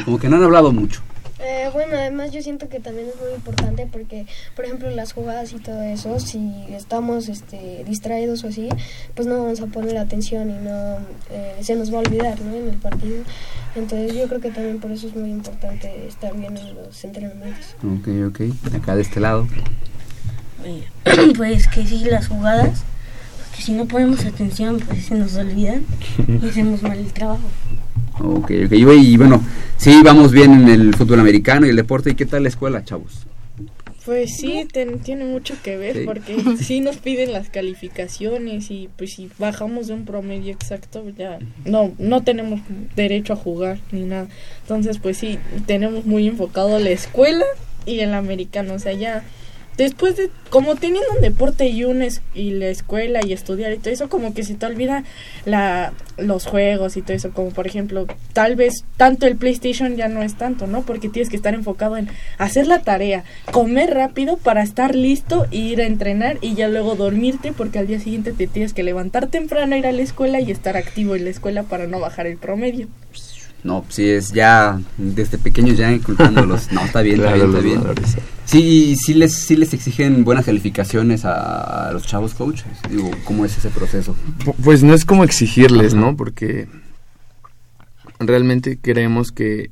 como que no han hablado mucho. Eh, bueno, además yo siento que también es muy importante porque, por ejemplo, las jugadas y todo eso, si estamos este, distraídos o así, pues no vamos a poner atención y no eh, se nos va a olvidar ¿no? en el partido. Entonces yo creo que también por eso es muy importante estar bien en los entrenamientos. Ok, ok. Acá de este lado. pues que sí, las jugadas, porque si no ponemos atención, pues se nos olvidan y hacemos mal el trabajo. Ok, ok. Y, bueno, sí, vamos bien en el fútbol americano y el deporte. ¿Y qué tal la escuela, chavos? Pues sí, ten- tiene mucho que ver Sí. porque sí nos piden las calificaciones y pues si bajamos de un promedio exacto ya no no tenemos derecho a jugar ni nada. Entonces pues sí, tenemos muy enfocado la escuela y el americano, o sea, ya después de como teniendo un deporte y un es- y la escuela y estudiar y todo eso como que se te olvida la los juegos y todo eso como por ejemplo tal vez tanto el PlayStation ya no es tanto no porque tienes que estar enfocado en hacer la tarea comer rápido para estar listo e ir a entrenar y ya luego dormirte porque al día siguiente te tienes que levantar temprano ir a la escuela y estar activo en la escuela para no bajar el promedio No, sí, es ya desde pequeños ya inculcándolos. No, está bien, Claro, está bien, está bien. Sí, sí les, sí les exigen buenas calificaciones a, a los chavos coaches. Digo, ¿cómo es ese proceso? Pu- Pues no es como exigirles, Ajá. ¿no? Porque realmente creemos que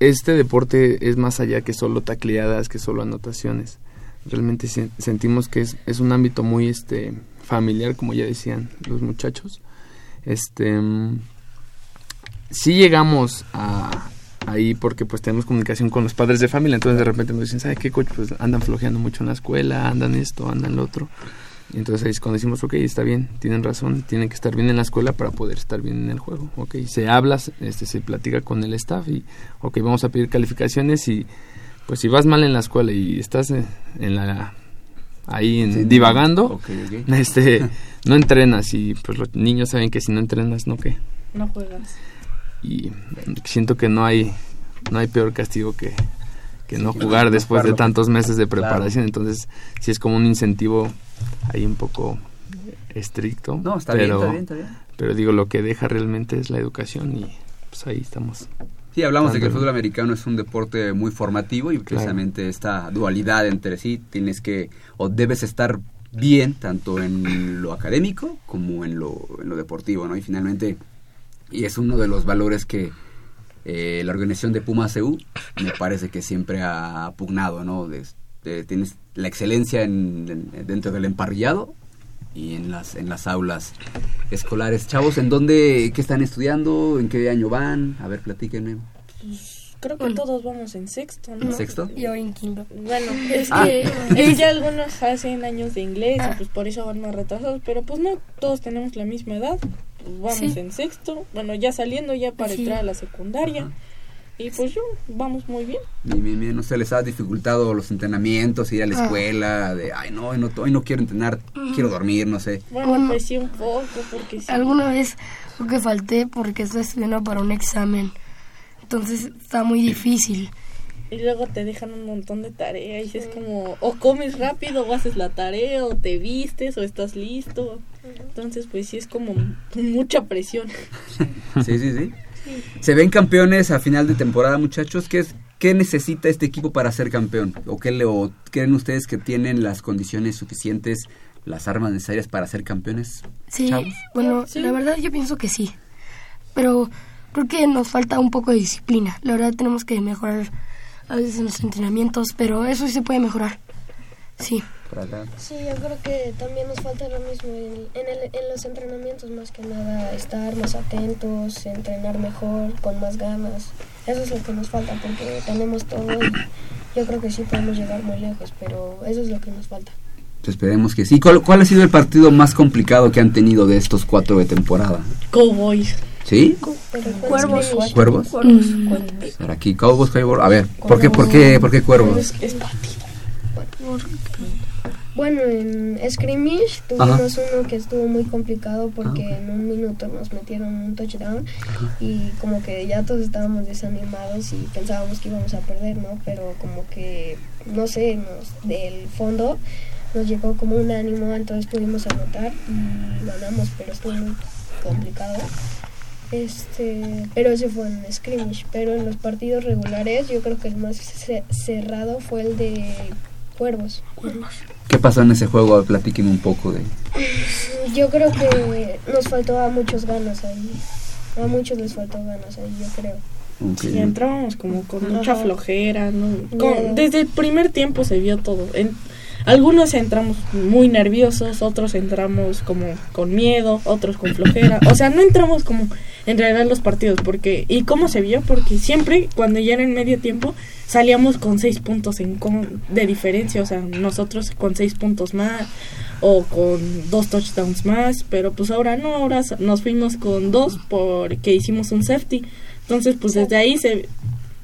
este deporte es más allá que solo tacleadas, que solo anotaciones. Realmente sen- sentimos que es, es un ámbito muy este familiar, como ya decían los muchachos. Este mm, sí llegamos a ahí porque pues tenemos comunicación con los padres de familia, entonces de repente nos dicen, ¿sabe qué coach? Pues andan flojeando mucho en la escuela, andan esto, andan lo otro. Y entonces ahí es cuando decimos, ok, está bien, tienen razón, tienen que estar bien en la escuela para poder estar bien en el juego. Ok, se habla, este, se platica con el staff y, ok, vamos a pedir calificaciones y pues si vas mal en la escuela y estás en la ahí en- Sí, divagando, ok, ok. este, no entrenas y pues los niños saben que si no entrenas, no que no juegas y siento que no hay no hay peor castigo que, que no jugar después de tantos meses de preparación. Entonces sí es como un incentivo ahí un poco estricto No, está pero, bien, está bien, está bien. pero digo lo que deja realmente es la educación y pues ahí estamos Sí, hablamos de que el fútbol americano es un deporte muy formativo y precisamente esta dualidad entre sí tienes que o debes estar bien tanto en lo académico como en lo, en lo deportivo, ¿no? Y finalmente, y es uno de los valores que eh, la organización de Puma CU me parece que siempre ha pugnado, ¿no? De- de- tienes la excelencia en- en- dentro del emparrillado y en las en las aulas escolares. Chavos, ¿en dónde, qué están estudiando? ¿En qué año van? A ver, platíquenme. Pues, creo que todos vamos en sexto, ¿no? ¿En sexto? Y ahora en quinto. Bueno, es Ah. que es que algunos hacen años de inglés y pues por eso van más retrasados, pero pues no, todos tenemos la misma edad. Vamos Sí. en sexto, bueno, ya saliendo ya para Sí. entrar a la secundaria. Y pues yo, vamos muy bien. Bien, bien, bien. ¿No se les ha dificultado los entrenamientos, ir a la Ah. escuela? De, ay, no, hoy no, hoy no quiero entrenar, quiero dormir, no sé. Bueno, Bueno, pues sí, un poco, porque sí. Alguna vez creo que falté porque estoy estudiando para un examen. Entonces está muy difícil. Y luego te dejan un montón de tareas y es como, o comes rápido o haces la tarea, o te vistes, o estás listo. Entonces, pues sí es como mucha presión. Sí, sí, sí. ¿Se ven campeones a final de temporada, muchachos? ¿Qué, es, qué necesita este equipo para ser campeón? ¿O qué le, o creen ustedes que tienen las condiciones suficientes, las armas necesarias para ser campeones? Sí, chavos? bueno, la verdad yo pienso que sí. Pero creo que nos falta un poco de disciplina. La verdad tenemos que mejorar a veces en los entrenamientos, pero eso sí se puede mejorar. Sí. Sí, yo creo que también nos falta lo mismo en, en, el- en los entrenamientos, más que nada, estar más atentos, entrenar mejor, con más ganas. Eso es lo que nos falta, porque tenemos todo y yo creo que sí podemos llegar muy lejos, pero eso es lo que nos falta. Pues esperemos que sí. ¿Cuál, cuál ha sido el partido más complicado que han tenido de estos cuatro de temporada? Cowboys. ¿Sí? Cuervos. ¿Cuervos? Mm. A ver, aquí, Cowboys, Cowboys. A ver, ¿por qué, por qué, por qué Cuervos? Es partido. Bueno, en Scrimmage tuvimos uno que estuvo muy complicado porque en un minuto nos metieron un touchdown y como que ya todos estábamos desanimados y pensábamos que íbamos a perder, ¿no? Pero como que, no sé, nos, del fondo nos llegó como un ánimo, entonces pudimos anotar y ganamos, pero estuvo muy complicado. Este, pero ese fue en scrimmage, pero en los partidos regulares yo creo que el más ce- cerrado fue el de Cuervos. ¿Qué pasó en ese juego? Platíqueme un poco de... Yo creo que nos faltó a muchos ganas ahí. A muchos les faltó ganas ahí, yo creo. Ok. Y entrábamos como con mucha Ajá. flojera, ¿no? Con- desde el primer tiempo se vio todo. En, algunos entramos muy nerviosos, otros entramos como con miedo, otros con flojera. O sea, no entramos como en realidad los partidos, porque ¿y cómo se vio? Porque siempre cuando ya era en medio tiempo salíamos con seis puntos en con- de diferencia, o sea, nosotros con seis puntos más o con dos touchdowns más, pero pues ahora no, ahora nos fuimos con dos porque hicimos un safety. Entonces, pues desde ahí se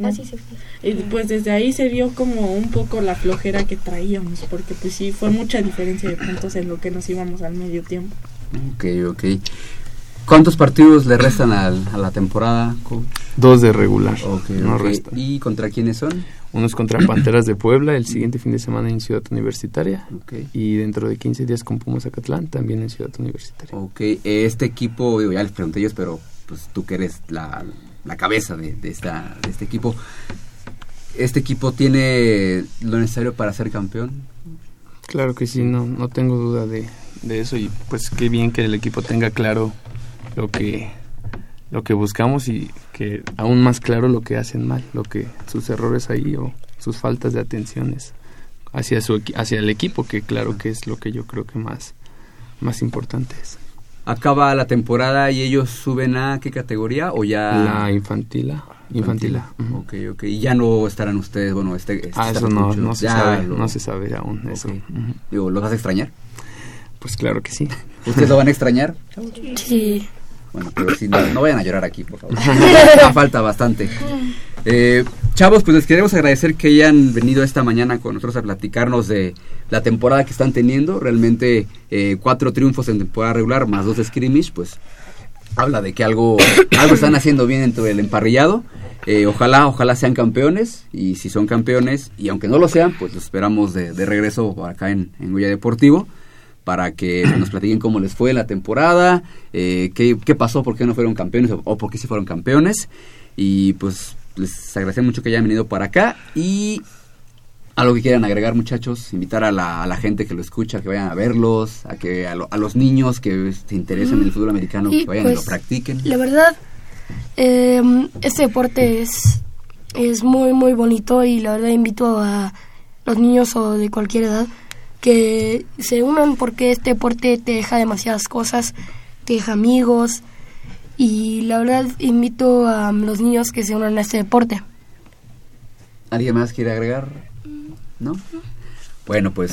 Así se fue. y pues desde ahí se vio como un poco la flojera que traíamos, porque pues sí, fue mucha diferencia de puntos en lo que nos íbamos al medio tiempo. Ok, ok. ¿Cuántos partidos le restan al- a la temporada? coach? Dos de regular. No resta. ¿Y contra quiénes son? Unos contra Panteras de Puebla el siguiente fin de semana en Ciudad Universitaria. Y dentro de 15 días con Pumas Zacatlán también en Ciudad Universitaria. Ok, este equipo, digo, ya les pregunté ellos, pero pues tú que eres la, la cabeza de, de esta, de este equipo, ¿este equipo tiene lo necesario para ser campeón? Claro que sí, no, no tengo duda de, de eso y pues qué bien que el equipo tenga claro lo que lo que buscamos y que aún más claro lo que hacen mal, lo que sus errores ahí o sus faltas de atenciones hacia su equi- hacia el equipo, que claro que es lo que yo creo que más más importante es. ¿Acaba la temporada y ellos suben a qué categoría o ya? La infantil A, infantil A. Ujú. Ok, ok. Y ya no estarán ustedes, bueno, este... este Ah, eso no, no se ya sabe, lo- no se sabe aún eso. Digo, ¿los vas a extrañar? Pues claro que sí. ¿Ustedes lo van a extrañar? Sí. Bueno, pero si no, no vayan a llorar aquí, por favor. Falta bastante. Eh, chavos, pues les queremos agradecer que hayan venido esta mañana con nosotros a platicarnos de la temporada que están teniendo. Realmente eh, cuatro triunfos en temporada regular más dos scrimmage, pues habla de que algo, algo están haciendo bien dentro del emparrillado. Eh, ojalá, ojalá sean campeones y si son campeones y aunque no lo sean, pues los esperamos de, de regreso acá en, en Goya Deportivo para que nos platiquen cómo les fue la temporada, eh, qué, qué pasó, por qué no fueron campeones o, o por qué sí fueron campeones. Y pues les agradecemos mucho que hayan venido para acá y algo que quieran agregar muchachos, invitar a la, a la gente que lo escucha, que vayan a verlos, a que a, lo- a los niños que se interesen en el fútbol americano, que vayan y lo pues, practiquen. La verdad, eh, este deporte es, es muy, muy bonito y la verdad invito a los niños o de cualquier edad que se unan porque este deporte te deja demasiadas cosas, te deja amigos y la verdad invito a los niños que se unan a este deporte. ¿Alguien más quiere agregar? ¿No? Bueno, pues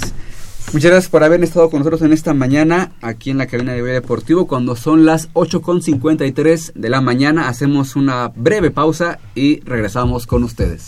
Muchas gracias por haber estado con nosotros en esta mañana aquí en la cabina de Goya Deportivo. Cuando son las 8.53 de la mañana hacemos una breve pausa y regresamos con ustedes.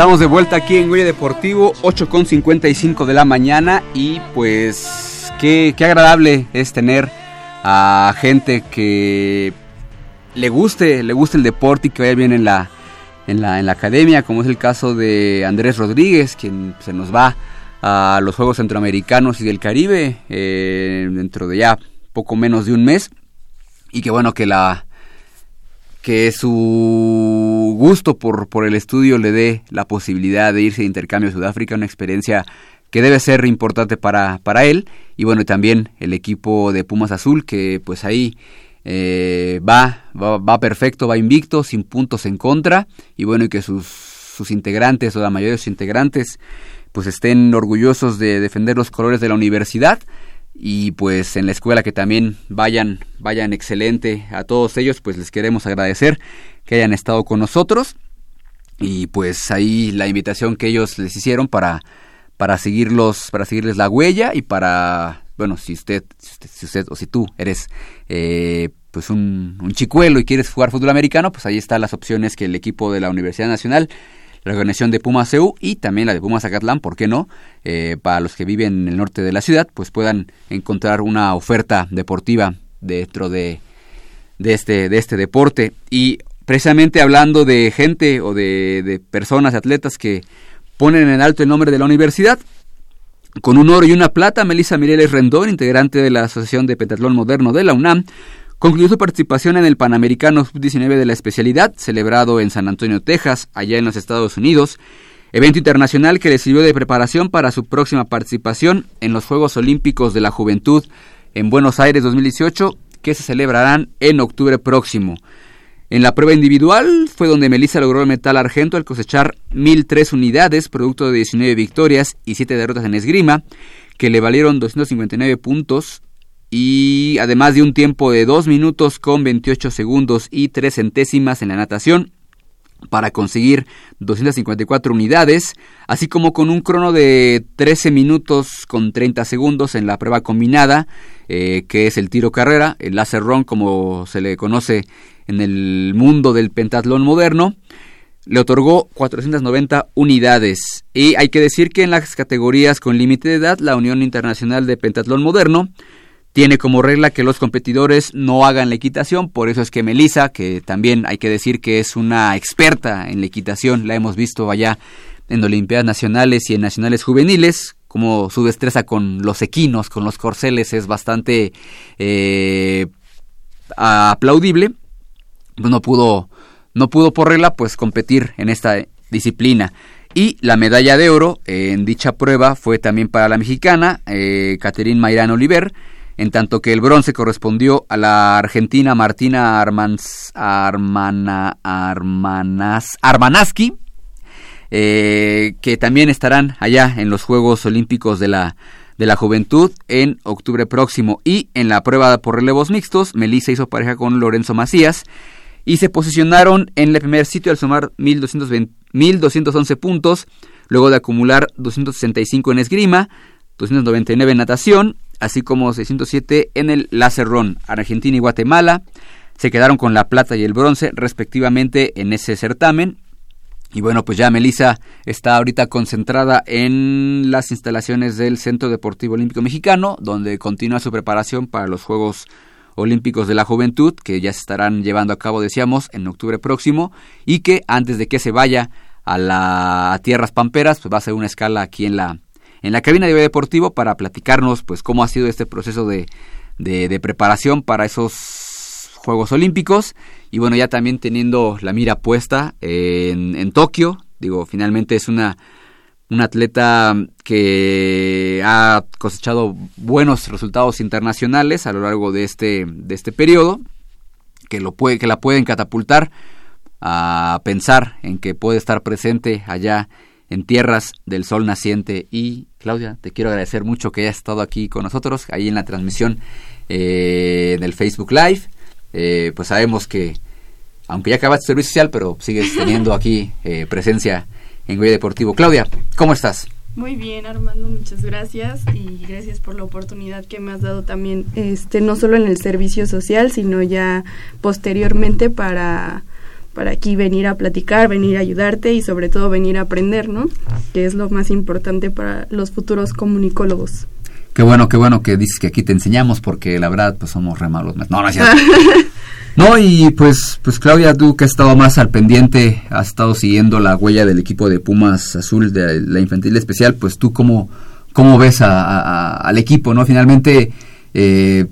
Estamos de vuelta aquí en Goya Deportivo, 8.55 de la mañana y pues qué, qué agradable es tener a gente que le guste, le guste el deporte y que vaya bien en la, en la, en la academia, como es el caso de Andrés Rodríguez, quien se nos va a los Juegos Centroamericanos y del Caribe eh, dentro de ya poco menos de un mes y que bueno que la que su gusto por, por el estudio le dé la posibilidad de irse de intercambio a Sudáfrica, una experiencia que debe ser importante para, para él. Y bueno también el equipo de Pumas Azul que pues ahí eh, va, va, va perfecto, va invicto, sin puntos en contra. Y bueno y que sus, sus integrantes o la mayoría de sus integrantes pues estén orgullosos de defender los colores de la universidad y pues en la escuela que también vayan vayan excelente a todos ellos pues les queremos agradecer que hayan estado con nosotros. Y pues ahí la invitación que ellos les hicieron para para seguirlos para seguirles la huella y para bueno si usted si usted, si usted o si tú eres eh, pues un, un chicuelo y quieres jugar fútbol americano pues ahí están las opciones que el equipo de la Universidad Nacional la organización de Pumas CEU y también la de Pumas Zacatlán, ¿por qué no? Eh, para los que viven en el norte de la ciudad, pues puedan encontrar una oferta deportiva dentro de, de, este, de este deporte. Y precisamente hablando de gente o de, de personas, atletas que ponen en alto el nombre de la universidad, con un oro y una plata, Melissa Mireles Rendón, integrante de la Asociación de Pentatlón Moderno de la UNAM, Concluyó su participación en el Panamericano Sub-19 de la especialidad, celebrado en San Antonio, Texas, allá en los Estados Unidos, evento internacional que le sirvió de preparación para su próxima participación en los Juegos Olímpicos de la Juventud en Buenos Aires 2018, que se celebrarán en octubre próximo. En la prueba individual fue donde Melissa logró el metal argento al cosechar 1003 unidades, producto de 19 victorias y 7 derrotas en esgrima, que le valieron 259 puntos y además de un tiempo de 2 minutos con 28 segundos y 3 centésimas en la natación para conseguir 254 unidades, así como con un crono de 13 minutos con 30 segundos en la prueba combinada, eh, que es el tiro carrera, el láser run como se le conoce en el mundo del pentatlón moderno, le otorgó 490 unidades. Y hay que decir que en las categorías con límite de edad, la Unión Internacional de Pentatlón Moderno tiene como regla que los competidores no hagan la equitación, por eso es que Melissa, que también hay que decir que es una experta en la equitación, la hemos visto allá en Olimpiadas Nacionales y en Nacionales Juveniles, como su destreza con los equinos, con los corceles es bastante eh, aplaudible, no pudo, no pudo por regla pues competir en esta disciplina. Y la medalla de oro en dicha prueba fue también para la mexicana, eh, Mayrán Oliver, en tanto que el bronce correspondió a la argentina Martina Armanas, Armanaski, eh, que también estarán allá en los Juegos Olímpicos de la, de la Juventud en octubre próximo. Y en la prueba por relevos mixtos, Melissa hizo pareja con Lorenzo Macías y se posicionaron en el primer sitio al sumar 1.211 puntos, luego de acumular 265 en esgrima, 299 en natación, así como 607 en el láser run. Argentina y Guatemala se quedaron con la plata y el bronce respectivamente en ese certamen y bueno, pues ya Melissa está ahorita concentrada en las instalaciones del Centro Deportivo Olímpico Mexicano, donde continúa su preparación para los Juegos Olímpicos de la Juventud, que ya se estarán llevando a cabo, decíamos, en octubre próximo, y que antes de que se vaya a la a tierras pamperas, pues va a hacer una escala aquí en la en la cabina de deportivo para platicarnos, pues, cómo ha sido este proceso de, de, preparación para esos Juegos Olímpicos. Y bueno, ya también teniendo la mira puesta en, en Tokio, digo, finalmente es una, una atleta que ha cosechado buenos resultados internacionales a lo largo de este, de este periodo, que, lo puede, que la pueden catapultar a pensar en que puede estar presente allá en tierras del sol naciente. Y Claudia, te quiero agradecer mucho que hayas estado aquí con nosotros, ahí en la transmisión eh, del Facebook Live. Eh, pues sabemos que, aunque ya acabaste servicio social, pero sigues teniendo aquí eh, presencia en Goya Deportivo. Claudia, ¿cómo estás? Muy bien, Armando, muchas gracias y gracias por la oportunidad que me has dado también, este, no solo en el servicio social, sino ya posteriormente para, para aquí venir a platicar, venir a ayudarte y sobre todo venir a aprender, ¿no? Que es lo más importante para los futuros comunicólogos. Qué bueno, qué bueno que dices que aquí te enseñamos porque la verdad pues somos re malos. No, no es cierto. No, y pues, pues Claudia, tú que has estado más al pendiente, has estado siguiendo la huella del equipo de Pumas Azul de la infantil especial, pues tú cómo, cómo ves a, a- al equipo, ¿no? Finalmente, eh,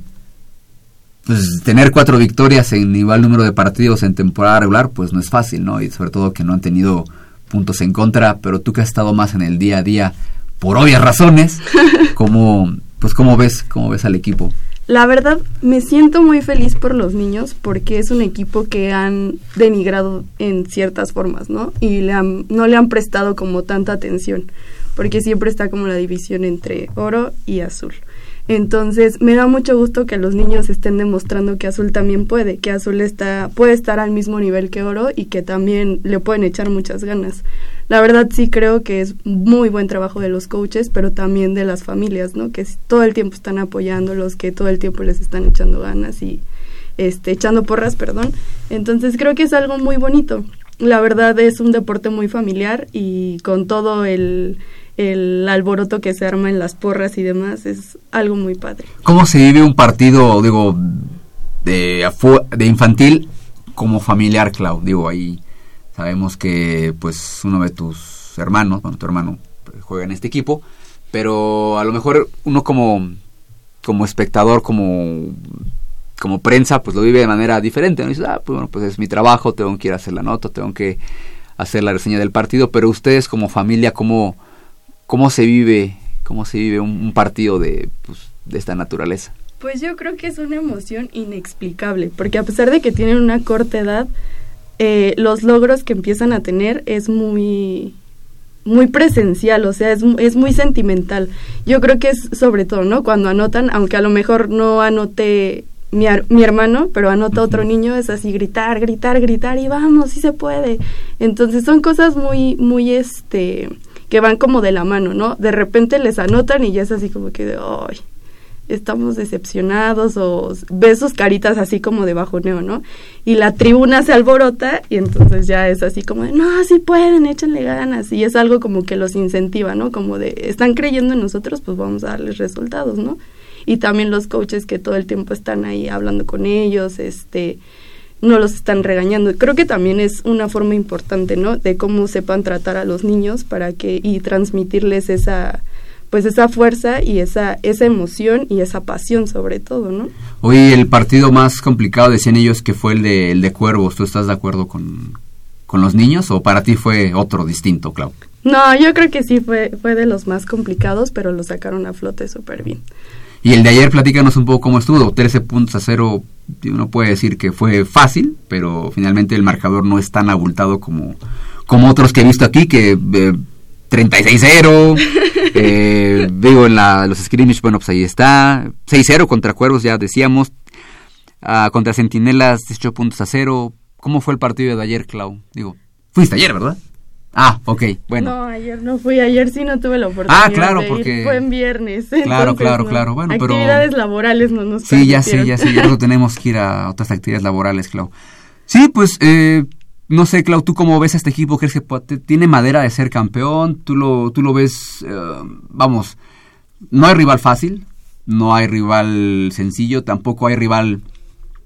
pues tener cuatro victorias en igual número de partidos en temporada regular, pues no es fácil, ¿no? Y sobre todo que no han tenido puntos en contra, pero tú que has estado más en el día a día, por obvias razones, ¿cómo, pues cómo ves, cómo ves al equipo? La verdad, me siento muy feliz por los niños porque es un equipo que han denigrado en ciertas formas, ¿no? Y le han- no le han prestado como tanta atención, porque siempre está como la división entre oro y azul. Entonces, me da mucho gusto que los niños estén demostrando que azul también puede, que azul está puede estar al mismo nivel que oro y que también le pueden echar muchas ganas. La verdad sí creo que es muy buen trabajo de los coaches, pero también de las familias, ¿no? Que todo el tiempo están apoyándolos, que todo el tiempo les están echando ganas y este echando porras, perdón. Entonces creo que es algo muy bonito. La verdad es un deporte muy familiar y con todo el el alboroto que se arma en las porras y demás es algo muy padre. ¿Cómo se vive un partido, digo, de, infantil como familiar, Clau? Digo, ahí sabemos que pues uno de tus hermanos, bueno, tu hermano pues, juega en este equipo, pero a lo mejor uno como, como espectador, como, como prensa, pues lo vive de manera diferente. ¿no? Dices, ah, pues bueno, pues es mi trabajo, tengo que ir a hacer la nota, tengo que hacer la reseña del partido, pero ustedes como familia, ¿cómo, cómo se vive, cómo se vive un, un partido de, pues, de esta naturaleza? Pues yo creo que es una emoción inexplicable, porque a pesar de que tienen una corta edad, eh, los logros que empiezan a tener es muy muy presencial, o sea, es, es muy sentimental. Yo creo que es sobre todo, ¿no? Cuando anotan, aunque a lo mejor no anote mi, ar- mi hermano, pero anota otro niño, es así gritar, gritar, gritar y vamos, sí se puede. Entonces son cosas muy, muy, este, que van como de la mano, ¿no? De repente les anotan y ya es así como que de, ay, estamos decepcionados o ves sus caritas así como de bajoneo, ¿no? Y la tribuna se alborota y entonces ya es así como de, no, sí pueden, échenle ganas. Y es algo como que los incentiva, ¿no? Como de, están creyendo en nosotros, pues vamos a darles resultados, ¿no? Y también los coaches que todo el tiempo están ahí hablando con ellos, este, no los están regañando. Creo que también es una forma importante, ¿no? De cómo sepan tratar a los niños para que, y transmitirles esa, pues esa fuerza y esa, esa emoción y esa pasión sobre todo, ¿no? Hoy el partido más complicado decían ellos que fue el de, el de Cuervos. ¿Tú estás de acuerdo con, con los niños o para ti fue otro distinto, Clau? No, yo creo que sí fue, fue de los más complicados, pero lo sacaron a flote súper bien. Y el de ayer, platícanos un poco cómo estuvo. 13 puntos a cero, uno puede decir que fue fácil, pero finalmente el marcador no es tan abultado como, como otros que he visto aquí, que eh, 36-0. eh, digo, en la, los scrimmage, bueno, pues ahí está. 6-0 contra Cuervos, ya decíamos. Ah, contra Centinelas, 18 puntos a cero. ¿Cómo fue el partido de ayer, Clau? Digo, fuiste ayer, ¿verdad? Ah, ok, bueno. No, ayer no fui, ayer sí no tuve la oportunidad. Ah, claro, de ir. porque- Fue en viernes. Claro, entonces claro, no. claro, bueno, pero- Actividades laborales no nos Sí, ya sé, ya sé, ya tenemos que ir a otras actividades laborales, Clau. Sí, pues, eh, no sé, Clau, ¿tú cómo ves a este equipo? ¿Crees que tiene madera de ser campeón? ¿Tú lo, tú lo ves, eh, vamos, no hay rival fácil, no hay rival sencillo, tampoco hay rival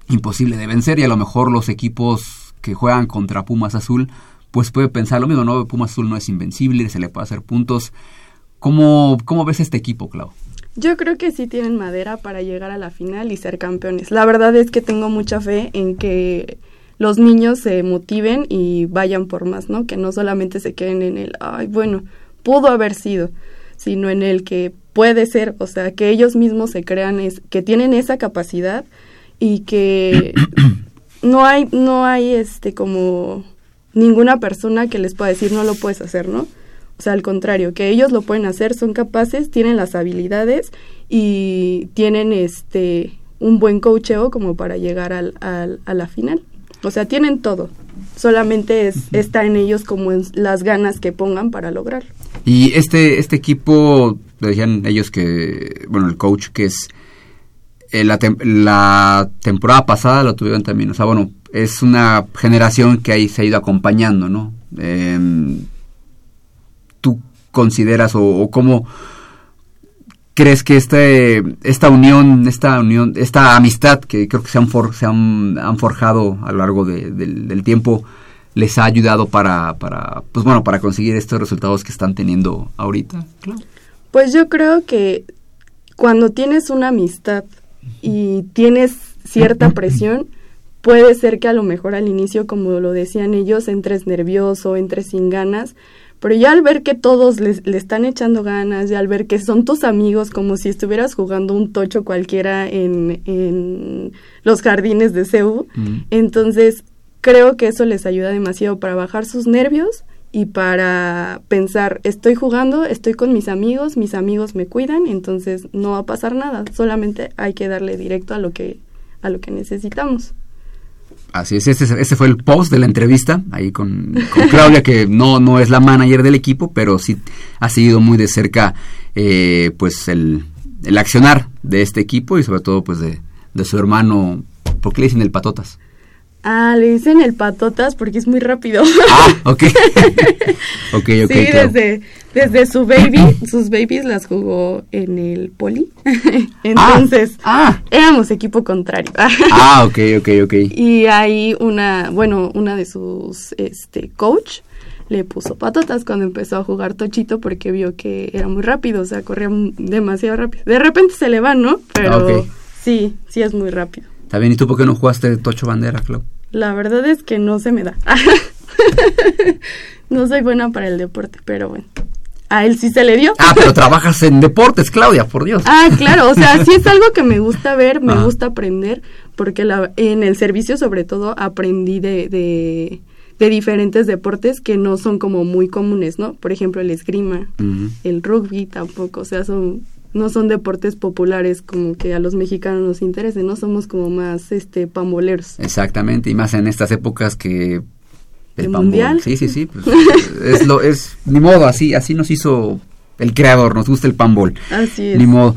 imposible de vencer y a lo mejor los equipos que juegan contra Pumas Azul, pues puede pensar lo mismo, ¿no? Pumas Azul no es invencible, se le puede hacer puntos. ¿Cómo, cómo ves este equipo, Clau? Yo creo que sí tienen madera para llegar a la final y ser campeones. La verdad es que tengo mucha fe en que los niños se motiven y vayan por más, ¿no? Que no solamente se queden en el, ay, bueno, pudo haber sido, sino en el que puede ser, o sea, que ellos mismos se crean es, que tienen esa capacidad y que no hay no hay este como ninguna persona que les pueda decir no lo puedes hacer, ¿no? O sea, al contrario, que ellos lo pueden hacer, son capaces, tienen las habilidades y tienen este un buen coacheo como para llegar al, al- a la final. O sea, tienen todo. Solamente es, está en ellos como en las ganas que pongan para lograrlo. Y este, este equipo, decían ellos que, bueno, el coach que es, eh, la, tem- la temporada pasada lo tuvieron también, o sea, bueno, es una generación que ahí se ha ido acompañando, ¿no? Em, ¿Tú consideras o, o cómo crees que este, esta unión, esta unión, esta amistad que creo que se han, for- se han, han forjado a lo largo de- del, del tiempo les ha ayudado para, para, pues bueno, para conseguir estos resultados que están teniendo ahorita? Pues yo creo que cuando tienes una amistad y tienes cierta presión, puede ser que a lo mejor al inicio, como lo decían ellos, entres nervioso, entres sin ganas, pero ya al ver que todos les- le están echando ganas, ya al ver que son tus amigos, como si estuvieras jugando un tocho cualquiera en, en los jardines de CEU, entonces creo que eso les ayuda demasiado para bajar sus nervios y para pensar, estoy jugando, estoy con mis amigos, mis amigos me cuidan, entonces no va a pasar nada, solamente hay que darle directo a lo que a lo que necesitamos. Así es, este, este fue el post de la entrevista ahí con, con Claudia, que no, no es la manager del equipo, pero sí ha seguido muy de cerca eh, pues el, el accionar de este equipo y sobre todo pues de, de su hermano, ¿por qué le dicen el patotas? Ah, le dicen el patotas porque es muy rápido. Ah, ok. ok, ok, sí, claro. desde, desde su baby, sus babies las jugó en el poli. Entonces, éramos equipo contrario. Ah, ok, ok, ok. Y hay una, bueno, una de sus este coach le puso patotas cuando empezó a jugar tochito porque vio que era muy rápido, o sea, corría demasiado rápido. De repente se le va, ¿no? Pero Ah, sí, sí es muy rápido. Está bien, ¿y tú por qué no jugaste Tocho Bandera, Clau? La verdad es que no se me da. no soy buena para el deporte, pero bueno. A él sí se le dio. Ah, pero trabajas en deportes, Claudia, por Dios. Ah, claro, o sea, sí es algo que me gusta ver, me Ajá. gusta aprender, porque la, en el servicio sobre todo aprendí de, de, de diferentes deportes que no son como muy comunes, ¿no? Por ejemplo, el esgrima, el rugby tampoco, o sea, son no son deportes populares como que a los mexicanos nos interesen, no somos como más este pamboleros. Exactamente, y más en estas épocas que ¿El pambol- mundial? Sí, sí, sí, pues, es lo es ni modo, así así nos hizo el creador, nos gusta el pambol. Así es. Ni modo.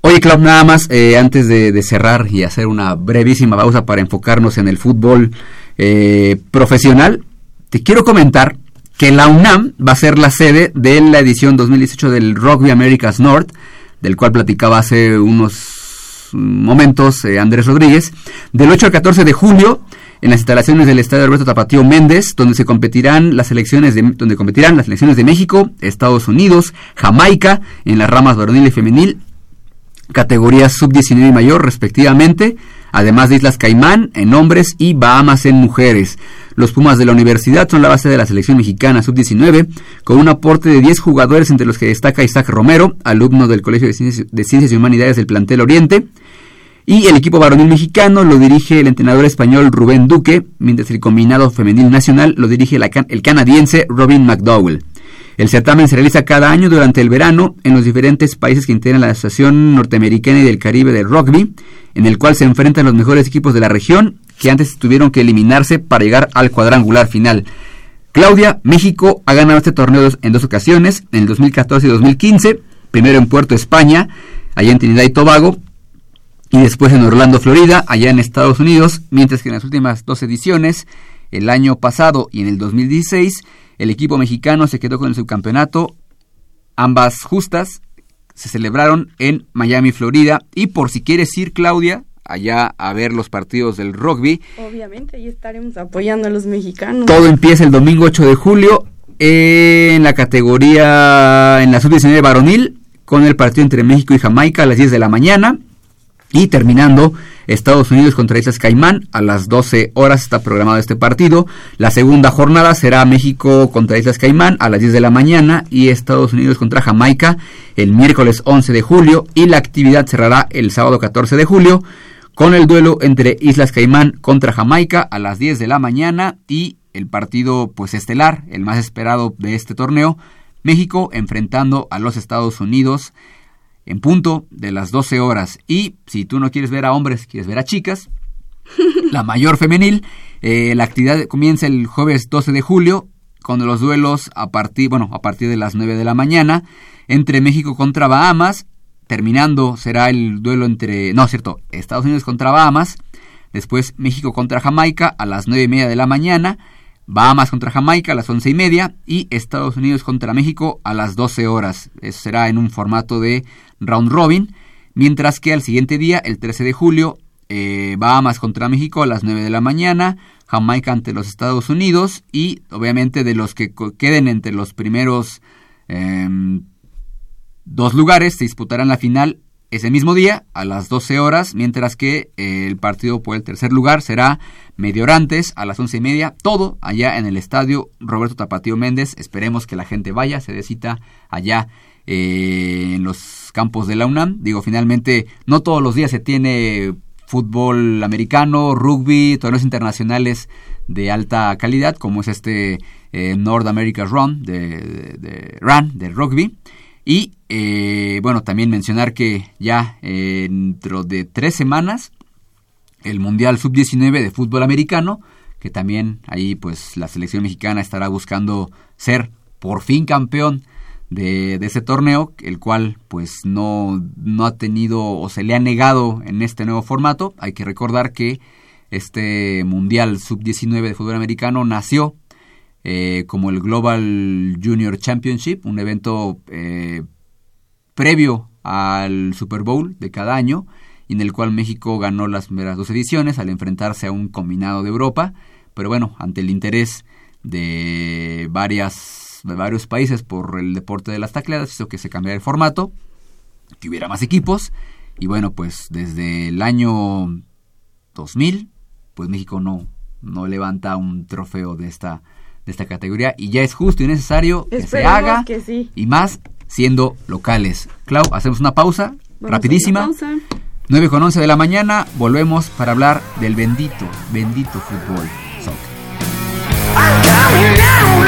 Oye, Clau, nada más, eh, antes de, de cerrar y hacer una brevísima pausa para enfocarnos en el fútbol eh, profesional, te quiero comentar que la UNAM va a ser la sede de la edición 2018 del Rugby Americas North, del cual platicaba hace unos momentos eh, Andrés Rodríguez, del 8 al 14 de julio en las instalaciones del Estadio Alberto Tapatío Méndez, donde se competirán las selecciones de, donde competirán las selecciones de México, Estados Unidos, Jamaica, en las ramas varonil y femenil, categorías sub-19 y mayor respectivamente. Además de Islas Caimán en hombres y Bahamas en mujeres. Los Pumas de la universidad son la base de la selección mexicana sub-19, con un aporte de 10 jugadores entre los que destaca Isaac Romero, alumno del Colegio de Ciencias, y Humanidades del plantel Oriente. Y el equipo varonil mexicano lo dirige el entrenador español Rubén Duque, mientras el combinado femenil nacional lo dirige el canadiense Robin McDowell. El certamen se realiza cada año durante el verano en los diferentes países que integran la Asociación Norteamericana y del Caribe de Rugby, en el cual se enfrentan los mejores equipos de la región que antes tuvieron que eliminarse para llegar al cuadrangular final. Claudia, México ha ganado este torneo en dos ocasiones, en el 2014 y 2015, primero en Puerto España, allá en Trinidad y Tobago, y después en Orlando, Florida, allá en Estados Unidos, mientras que en las últimas dos ediciones, el año pasado y en el 2016, el equipo mexicano se quedó con el subcampeonato. Ambas justas se celebraron en Miami, Florida. Y por si quieres ir, Claudia, allá a ver los partidos del rugby. Obviamente, ahí estaremos apoyando a los mexicanos. Todo empieza el domingo 8 de julio en la categoría, en la sub-19 varonil, con el partido entre México y Jamaica a las 10 de la mañana. Y terminando, Estados Unidos contra Islas Caimán, a las 12 horas está programado este partido. La segunda jornada será México contra Islas Caimán a las 10 de la mañana y Estados Unidos contra Jamaica el miércoles 11 de julio y la actividad cerrará el sábado 14 de julio con el duelo entre Islas Caimán contra Jamaica a las 10 de la mañana y el partido pues estelar, el más esperado de este torneo, México enfrentando a los Estados Unidos en punto de las 12 horas. Y si tú no quieres ver a hombres, quieres ver a chicas, la mayor femenil, eh, la actividad comienza el jueves 12 de julio con los duelos a partir, bueno, a partir de las 9 de la mañana entre México contra Bahamas. Terminando será el duelo entre, no, cierto, Estados Unidos contra Bahamas. Después México contra Jamaica a las 9 y media de la mañana. Bahamas contra Jamaica a las once y media y Estados Unidos contra México a las 12 horas. Eso será en un formato de round robin. Mientras que al siguiente día, el 13 de julio, eh, Bahamas contra México a las 9 de la mañana, Jamaica ante los Estados Unidos y obviamente de los que queden entre los primeros em, dos lugares se disputarán la final ese mismo día a las 12 horas, mientras que eh, el partido por el tercer lugar será medio orantes a las once y media, todo allá en el estadio Roberto Tapatío Méndez. Esperemos que la gente vaya, se decita allá eh, en los campos de la UNAM. Digo, finalmente, no todos los días se tiene fútbol americano, rugby, torneos internacionales de alta calidad, como es este eh, North America Run de, Run de rugby. Y eh, bueno, también mencionar que ya dentro de tres semanas el Mundial Sub-19 de fútbol americano, que también ahí pues la selección mexicana estará buscando ser por fin campeón de, ese torneo, el cual pues no, no ha tenido o se le ha negado en este nuevo formato. Hay que recordar que este Mundial Sub-19 de fútbol americano nació eh, como el Global Junior Championship, un evento eh, previo al Super Bowl de cada año en el cual México ganó las primeras dos ediciones al enfrentarse a un combinado de Europa, pero bueno, ante el interés de varias de varios países por el deporte de las tacleadas hizo que se cambiara el formato, que hubiera más equipos y bueno, pues desde el año 2000 pues México no no levanta un trofeo de esta de esta categoría y ya es justo y necesario que se haga y más siendo locales. Clau, hacemos una pausa rapidísima. 9 con 11 de la mañana, volvemos para hablar del bendito, bendito fútbol. El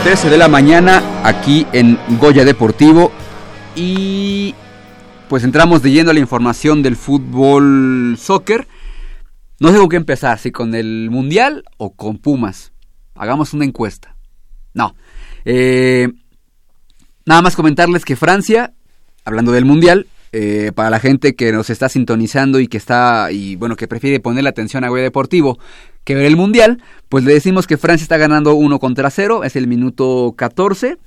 13 de la mañana aquí en Goya Deportivo y pues entramos a la información del fútbol soccer. No sé con qué empezar, si con el Mundial o con Pumas. Hagamos una encuesta. No. Eh, nada más comentarles que Francia, hablando del Mundial, eh, para la gente que nos está sintonizando y que está, y bueno, que prefiere poner la atención a Goya Deportivo, que ver el Mundial, pues le decimos que Francia está ganando 1 contra 0, es el minuto 14,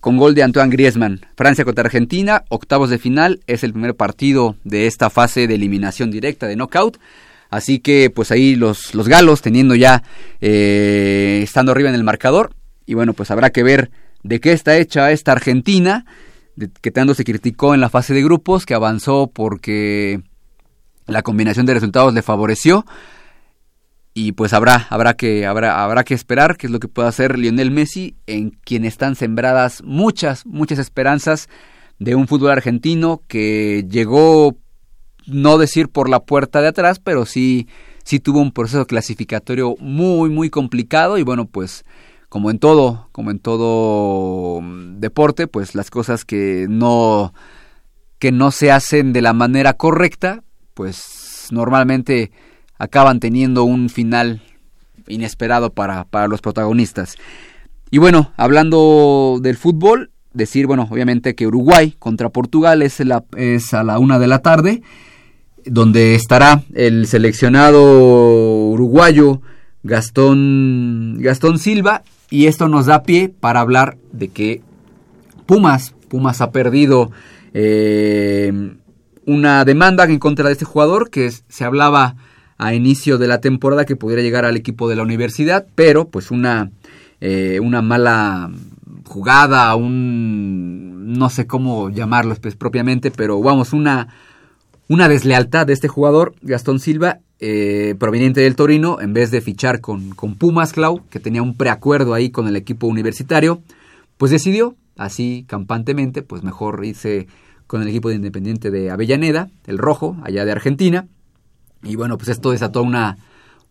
con gol de Antoine Griezmann. Francia contra Argentina, octavos de final, es el primer partido de esta fase de eliminación directa de knockout. Así que pues ahí los, los galos teniendo ya, eh, estando arriba en el marcador. Y bueno, pues habrá que ver de qué está hecha esta Argentina, que tanto se criticó en la fase de grupos, que avanzó porque la combinación de resultados le favoreció y pues habrá habrá que habrá habrá que esperar qué es lo que pueda hacer Lionel Messi en quien están sembradas muchas muchas esperanzas de un fútbol argentino que llegó no decir por la puerta de atrás pero sí sí tuvo un proceso clasificatorio muy muy complicado y bueno pues como en todo como en todo deporte pues las cosas que no que no se hacen de la manera correcta pues normalmente acaban teniendo un final inesperado para, para los protagonistas. Y bueno, hablando del fútbol, decir, bueno, obviamente que Uruguay contra Portugal es, la, es a la una de la tarde, donde estará el seleccionado uruguayo Gastón, Gastón Silva, y esto nos da pie para hablar de que Pumas, Pumas ha perdido eh, una demanda en contra de este jugador que se hablaba a inicio de la temporada que pudiera llegar al equipo de la universidad, pero pues una, eh, una mala jugada, un no sé cómo llamarlo pues, propiamente, pero vamos, una, una deslealtad de este jugador, Gastón Silva, eh, proveniente del Torino, en vez de fichar con, con Pumas Clau, que tenía un preacuerdo ahí con el equipo universitario, pues decidió, así campantemente, pues mejor irse con el equipo de Independiente de Avellaneda, el Rojo, allá de Argentina, y bueno, pues esto desató una,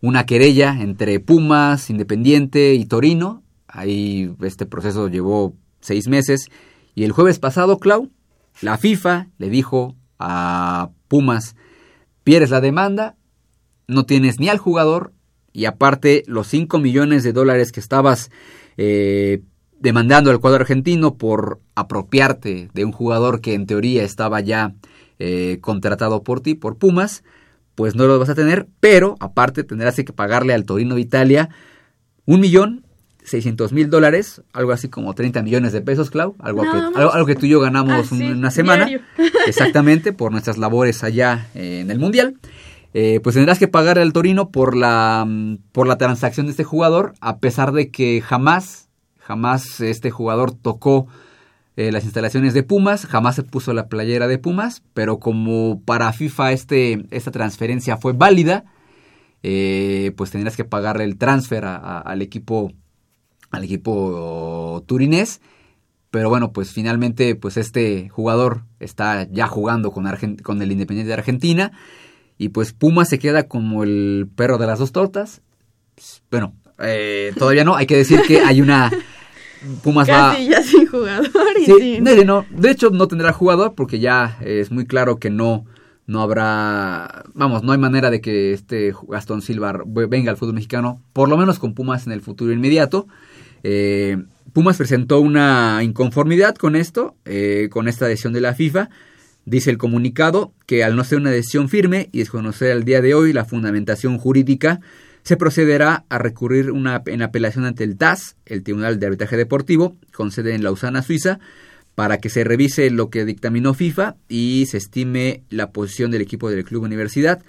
una querella entre Pumas, Independiente y Torino. Ahí este proceso llevó seis meses. Y el jueves pasado, Clau, la FIFA le dijo a Pumas, pierdes la demanda, no tienes ni al jugador y aparte los 5 millones de dólares que estabas eh, demandando al cuadro argentino por apropiarte de un jugador que en teoría estaba ya eh, contratado por ti, por Pumas, pues no lo vas a tener, pero aparte tendrás que pagarle al Torino de Italia un millón seiscientos mil dólares, algo así como 30 millones de pesos, Clau, algo, que, algo, que tú y yo ganamos ah, una semana, exactamente, por nuestras labores allá en el Mundial. Eh, pues tendrás que pagar al Torino por la, por la transacción de este jugador, a pesar de que jamás, jamás este jugador tocó eh, las instalaciones de Pumas, jamás se puso la playera de Pumas, pero como para FIFA este, esta transferencia fue válida, eh, pues tendrás que pagarle el transfer al equipo al equipo turinés. Pero bueno, pues finalmente pues este jugador está ya jugando con, con el Independiente de Argentina. Y pues Pumas se queda como el perro de las dos tortas. Bueno, eh, todavía no. Hay que decir que hay una Pumas Casi ya sin jugador. sí, no, de hecho no tendrá jugador porque ya es muy claro que no, no habrá, vamos, no hay manera de que este Gastón Silva venga al fútbol mexicano, por lo menos con Pumas en el futuro inmediato. Eh, Pumas presentó una inconformidad con esto, eh, con esta decisión de la FIFA. Dice el comunicado que al no ser una decisión firme y desconocer al día de hoy la fundamentación jurídica se procederá a recurrir una, en apelación ante el TAS, el Tribunal de Arbitraje Deportivo, con sede en Lausana, Suiza, para que se revise lo que dictaminó FIFA y se estime la posición del equipo del Club Universidad.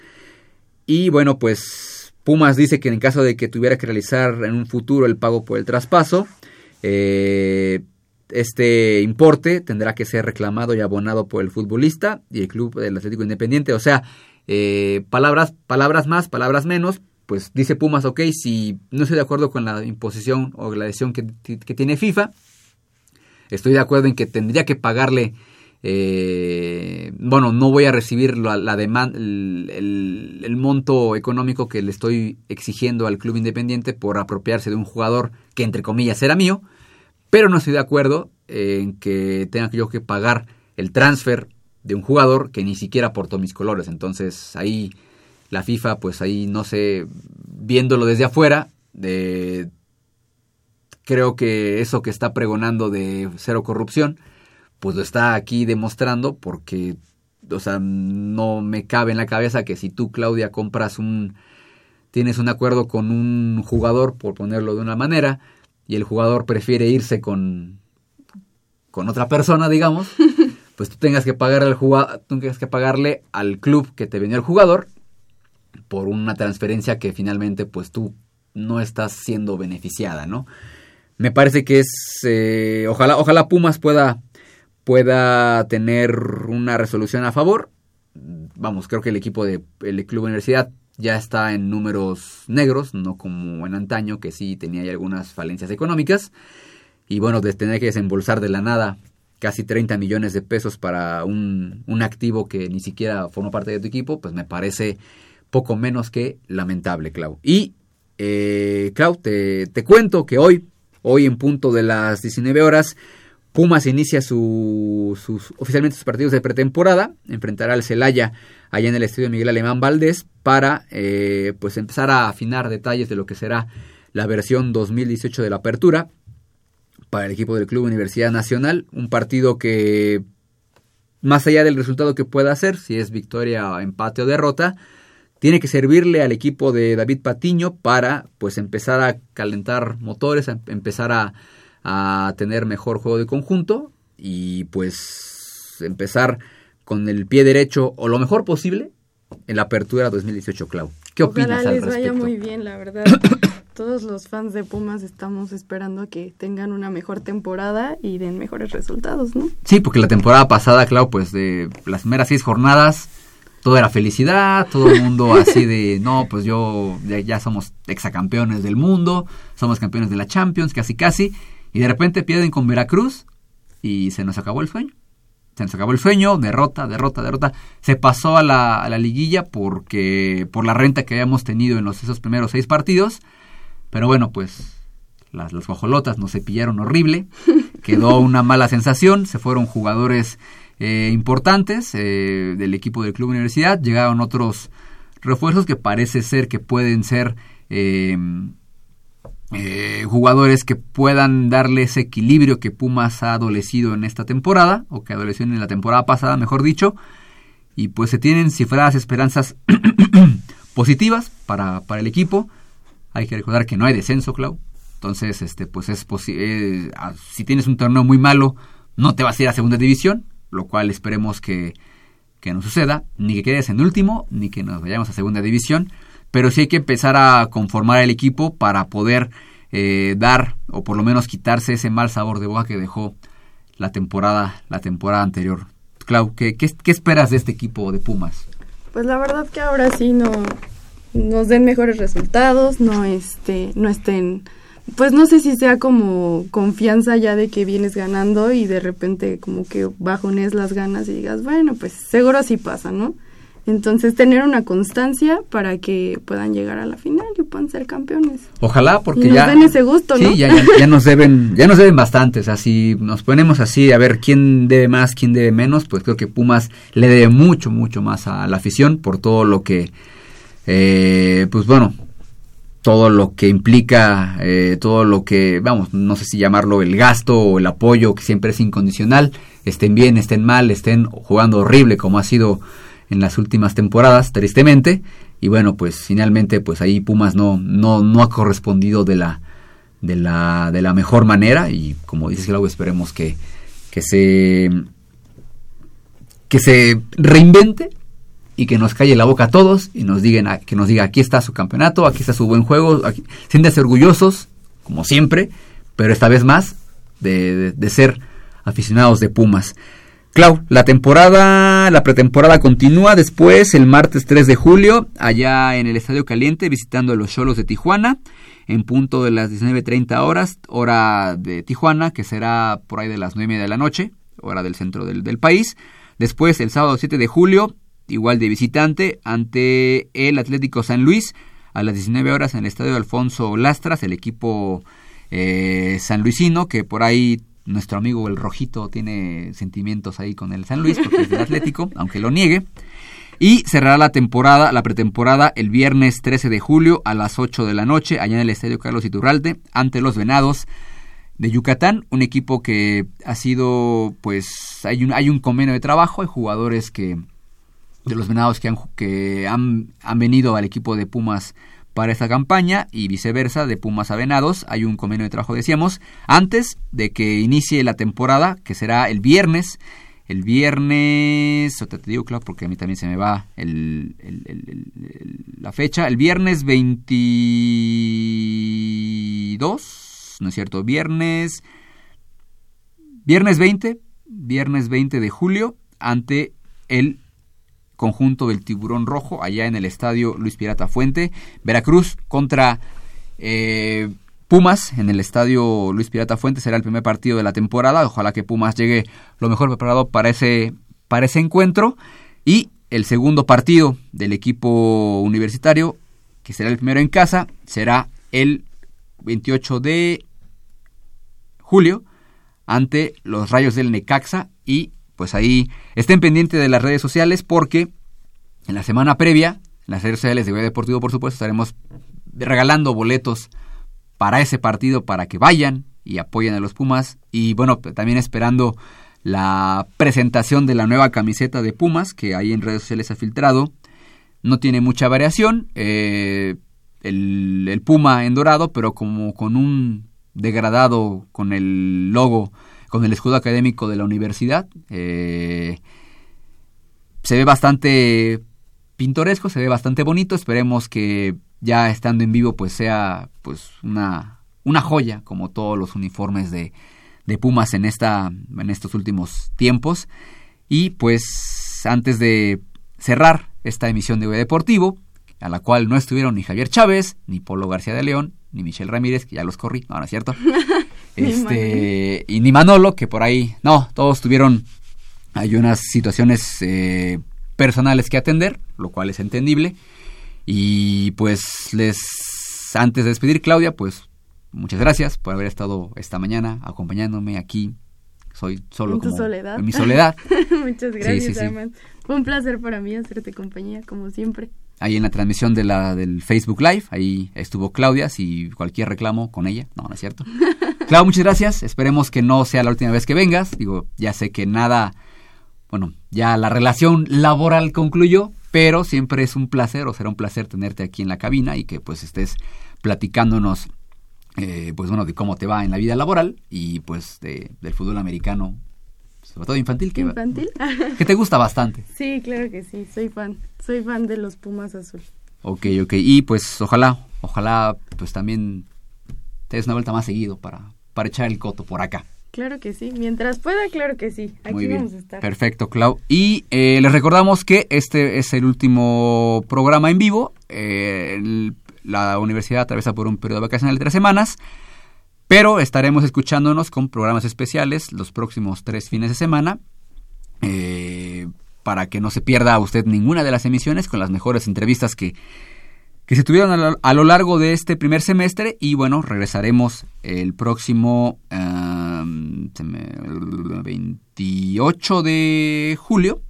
Y bueno, pues Pumas dice que en caso de que tuviera que realizar en un futuro el pago por el traspaso, eh, este importe tendrá que ser reclamado y abonado por el futbolista y el club del Atlético Independiente. O sea, eh, palabras, palabras más, palabras menos. Pues dice Pumas, ok, si no estoy de acuerdo con la imposición o la decisión que, tiene FIFA, estoy de acuerdo en que tendría que pagarle eh, bueno, no voy a recibir la, la demanda, el, monto económico que le estoy exigiendo al club independiente por apropiarse de un jugador que entre comillas era mío, pero no estoy de acuerdo en que tenga yo que pagar el transfer de un jugador que ni siquiera aportó mis colores. Entonces ahí la FIFA, pues ahí no sé, viéndolo desde afuera, de, creo que eso que está pregonando de cero corrupción, pues lo está aquí demostrando porque, o sea, no me cabe en la cabeza que si tú, Claudia, compras un, tienes un acuerdo con un jugador, por ponerlo de una manera, y el jugador prefiere irse con, con otra persona, digamos, pues tú tengas que pagarle al jugador, tengas que pagarle al club que te vendió el jugador por una transferencia que finalmente pues tú no estás siendo beneficiada, ¿no? Me parece que es eh, ojalá ojalá Pumas pueda pueda tener una resolución a favor. Vamos, creo que el equipo de el Club Universidad ya está en números negros, no como en antaño, que sí tenía algunas falencias económicas. Y bueno, de tener que desembolsar de la nada casi 30 millones de pesos para un, un activo que ni siquiera formó parte de tu equipo, pues me parece poco menos que lamentable, Clau. Y, eh, Clau, te, te cuento que hoy, hoy en punto de las 19 horas, Pumas inicia su, sus, oficialmente sus partidos de pretemporada, enfrentará al Celaya allá en el estadio Miguel Alemán Valdés para eh, pues empezar a afinar detalles de lo que será la versión 2018 de la apertura para el equipo del Club Universidad Nacional, un partido que más allá del resultado que pueda hacer, si es victoria, empate o derrota, tiene que servirle al equipo de David Patiño para pues empezar a calentar motores, a empezar a a tener mejor juego de conjunto y pues empezar con el pie derecho o lo mejor posible en la apertura 2018, Clau. ¿Qué opinas Ojalá al les respecto? vaya muy bien, la verdad. Todos los fans de Pumas estamos esperando que tengan una mejor temporada y den mejores resultados, ¿no? Sí, porque la temporada pasada, Clau, pues de las primeras seis jornadas, todo era felicidad, todo el mundo así de, no, pues yo, ya, ya somos exacampeones del mundo, somos campeones de la Champions, casi casi, y de repente pierden con Veracruz y se nos acabó el sueño. Se nos acabó el sueño, derrota, derrota, derrota. Se pasó a la, a la liguilla porque por la renta que habíamos tenido en los, esos primeros seis partidos. Pero bueno, pues las, las guajolotas nos cepillaron horrible. Quedó una mala sensación. Se fueron jugadores eh, importantes eh, del equipo del Club Universidad. Llegaron otros refuerzos que parece ser que pueden ser eh, eh, jugadores que puedan darle ese equilibrio que Pumas ha adolecido en esta temporada, o que adoleció en la temporada pasada, mejor dicho, y pues se tienen cifradas esperanzas positivas para, para el equipo. Hay que recordar que no hay descenso, Clau. Entonces, este, pues es posible. si tienes un torneo muy malo, no te vas a ir a segunda división, lo cual esperemos que, que no suceda, ni que quedes en último, ni que nos vayamos a segunda división pero sí hay que empezar a conformar el equipo para poder eh, dar o por lo menos quitarse ese mal sabor de boca que dejó la temporada la temporada anterior. Clau, ¿qué, qué, qué esperas de este equipo de Pumas? Pues la verdad que ahora sí no nos den mejores resultados, no este, no estén, pues no sé si sea como confianza ya de que vienes ganando y de repente como que bajones las ganas y digas, bueno, pues seguro así pasa, ¿no? Entonces, tener una constancia para que puedan llegar a la final y puedan ser campeones. Ojalá, porque y nos ya. den ese gusto, sí, ¿no? ya, ya, ya nos deben, ya nos deben bastantes. Así nos ponemos así a ver quién debe más, quién debe menos. Pues creo que Pumas le debe mucho, mucho más a la afición por todo lo que, eh, pues bueno, todo lo que implica, eh, todo lo que, vamos, no sé si llamarlo el gasto o el apoyo, que siempre es incondicional, estén bien, estén mal, estén jugando horrible como ha sido en las últimas temporadas, tristemente, y bueno, pues finalmente pues ahí Pumas no, no, no ha correspondido de la, de la, de la mejor manera. Y como dices Clau, esperemos que, que se que se reinvente y que nos calle la boca a todos y nos digan que nos diga aquí está su campeonato, aquí está su buen juego, aquí, siéntanse orgullosos como siempre, pero esta vez más de, ser aficionados de Pumas. Clau, la temporada, la pretemporada continúa después el martes 3 de julio, allá en el Estadio Caliente, visitando a los Cholos de Tijuana, en punto de las 19.30 horas, hora de Tijuana, que será por ahí de las 9 de la noche, hora del centro del, del país. Después, el sábado 7 de julio, igual de visitante, ante el Atlético San Luis, a las 19 horas en el Estadio Alfonso Lastras, el equipo eh, sanluisino, que por ahí nuestro amigo el Rojito tiene sentimientos ahí con el San Luis porque es del Atlético, aunque lo niegue. Y cerrará la temporada, la pretemporada, el viernes 13 de julio a las 8 de la noche, allá en el Estadio Carlos Iturralde, ante los Venados de Yucatán, un equipo que ha sido, pues, hay un, hay un convenio de trabajo, hay jugadores que, de los Venados que han, que han, han venido al equipo de Pumas para esta campaña y viceversa de Pumas a Venados. Hay un convenio de trabajo, decíamos, antes de que inicie la temporada, que será el viernes. El viernes, te digo claro porque a mí también se me va el, la fecha. El viernes 22, ¿no es cierto? Viernes, viernes 20, viernes 20 de julio, ante el conjunto del Tiburón Rojo, allá en el estadio Luis Pirata Fuente. Veracruz contra eh, Pumas en el estadio Luis Pirata Fuente será el primer partido de la temporada. Ojalá que Pumas llegue lo mejor preparado para ese, para ese encuentro. Y el segundo partido del equipo universitario, que será el primero en casa, será el 28 de julio ante los Rayos del Necaxa y pues ahí estén pendientes de las redes sociales porque en la semana previa, en las redes sociales de Goya Deportivo, por supuesto, estaremos regalando boletos para ese partido para que vayan y apoyen a los Pumas. Y bueno, también esperando la presentación de la nueva camiseta de Pumas que ahí en redes sociales ha filtrado. No tiene mucha variación. Eh, el, el Puma en dorado, pero como con un degradado con el logo con el escudo académico de la universidad. Eh, se ve bastante pintoresco, se ve bastante bonito. Esperemos que ya estando en vivo pues sea pues una, una joya como todos los uniformes de, de Pumas en, esta, en estos últimos tiempos. Y pues antes de cerrar esta emisión de V Deportivo, a la cual no estuvieron ni Javier Chávez, ni Polo García de León, ni Michelle Ramírez, que ya los corrí, no, es cierto. este, y ni Manolo, que por ahí, no, todos tuvieron, hay unas situaciones eh, personales que atender, lo cual es entendible. Y pues les, antes de despedir, Claudia, pues muchas gracias por haber estado esta mañana acompañándome aquí. Soy solo en tu como soledad. en mi soledad. muchas gracias, sí. Fue un placer para mí hacerte compañía, como siempre. Ahí en la transmisión de la, del Facebook Live, ahí estuvo Claudia, si cualquier reclamo con ella, no, no es cierto. Claudia, muchas gracias, esperemos que no sea la última vez que vengas, digo, ya sé que nada, bueno, ya la relación laboral concluyó, pero siempre es un placer o será un placer tenerte aquí en la cabina y que pues estés platicándonos, eh, pues bueno, de cómo te va en la vida laboral y pues de, del fútbol americano, sobre todo infantil, que, ¿Infantil? que te gusta bastante. Sí, claro que sí, soy fan. Soy fan de los Pumas Azul. Ok, ok. Y pues ojalá, ojalá pues también te des una vuelta más seguido para, para echar el coto por acá. Claro que sí, mientras pueda, claro que sí. Aquí Muy bien. vamos a estar. Perfecto, Clau. Y eh, les recordamos que este es el último programa en vivo. Eh, el- la universidad atraviesa por un periodo vacacional de tres semanas. Pero estaremos escuchándonos con programas especiales los próximos tres fines de semana. eh, para que no se pierda usted ninguna de las emisiones con las mejores entrevistas que, que se tuvieron a lo, a lo largo de este primer semestre. Y bueno, regresaremos el próximo am, se me- 28 de julio.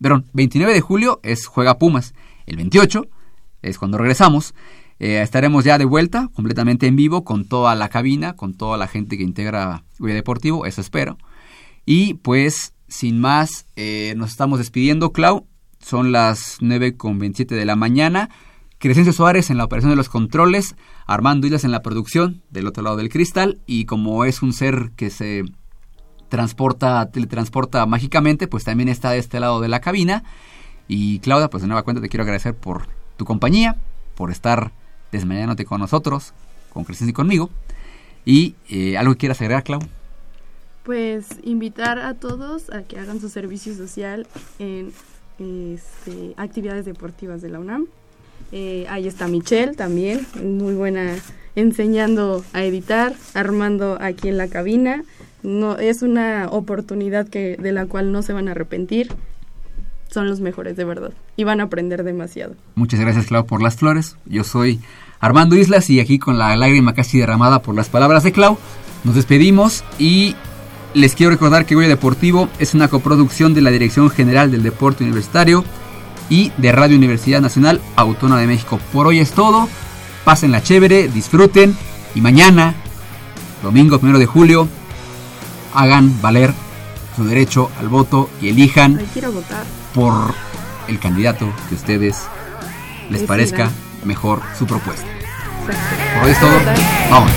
Perdón, 29 de julio es Juega Pumas. El 28 es cuando regresamos. Eh, estaremos ya de vuelta, completamente en vivo, con toda la cabina, con toda la gente que integra Guía Deportivo, eso espero. Y pues, sin más, eh, nos estamos despidiendo, Clau. Son las 9 con 27 de la mañana. Crescencio Suárez en la operación de los controles, Armando Islas en la producción del otro lado del cristal y como es un ser que se transporta, teletransporta mágicamente, pues también está de este lado de la cabina. Y Claudia, pues de nueva cuenta te quiero agradecer por tu compañía, por estar desmayándote con nosotros, con Crescencio y conmigo. Y eh, algo que quieras agregar, Clau. Pues invitar a todos a que hagan su servicio social en este, actividades deportivas de la UNAM. Eh, ahí está Michelle también, muy buena enseñando a editar, armando aquí en la cabina. No, es una oportunidad que, de la cual no se van a arrepentir. Son los mejores, de verdad. Y van a aprender demasiado. Muchas gracias, Clau, por las flores. Yo soy Armando Islas y aquí con la lágrima casi derramada por las palabras de Clau, nos despedimos y les quiero recordar que Goya Deportivo es una coproducción de la Dirección General del Deporte Universitario y de Radio Universidad Nacional Autónoma de México. Por hoy es todo. Pásenla chévere, disfruten y mañana, domingo 1 de julio, hagan valer su derecho al voto y elijan Ay, quiero votar. por el candidato que a ustedes les parezca mejor su propuesta. Por hoy es todo. Vamos.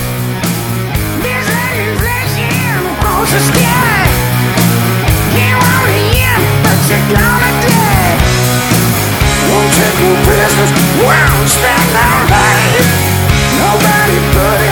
won't take no prisoners, won't stand our life. Nobody but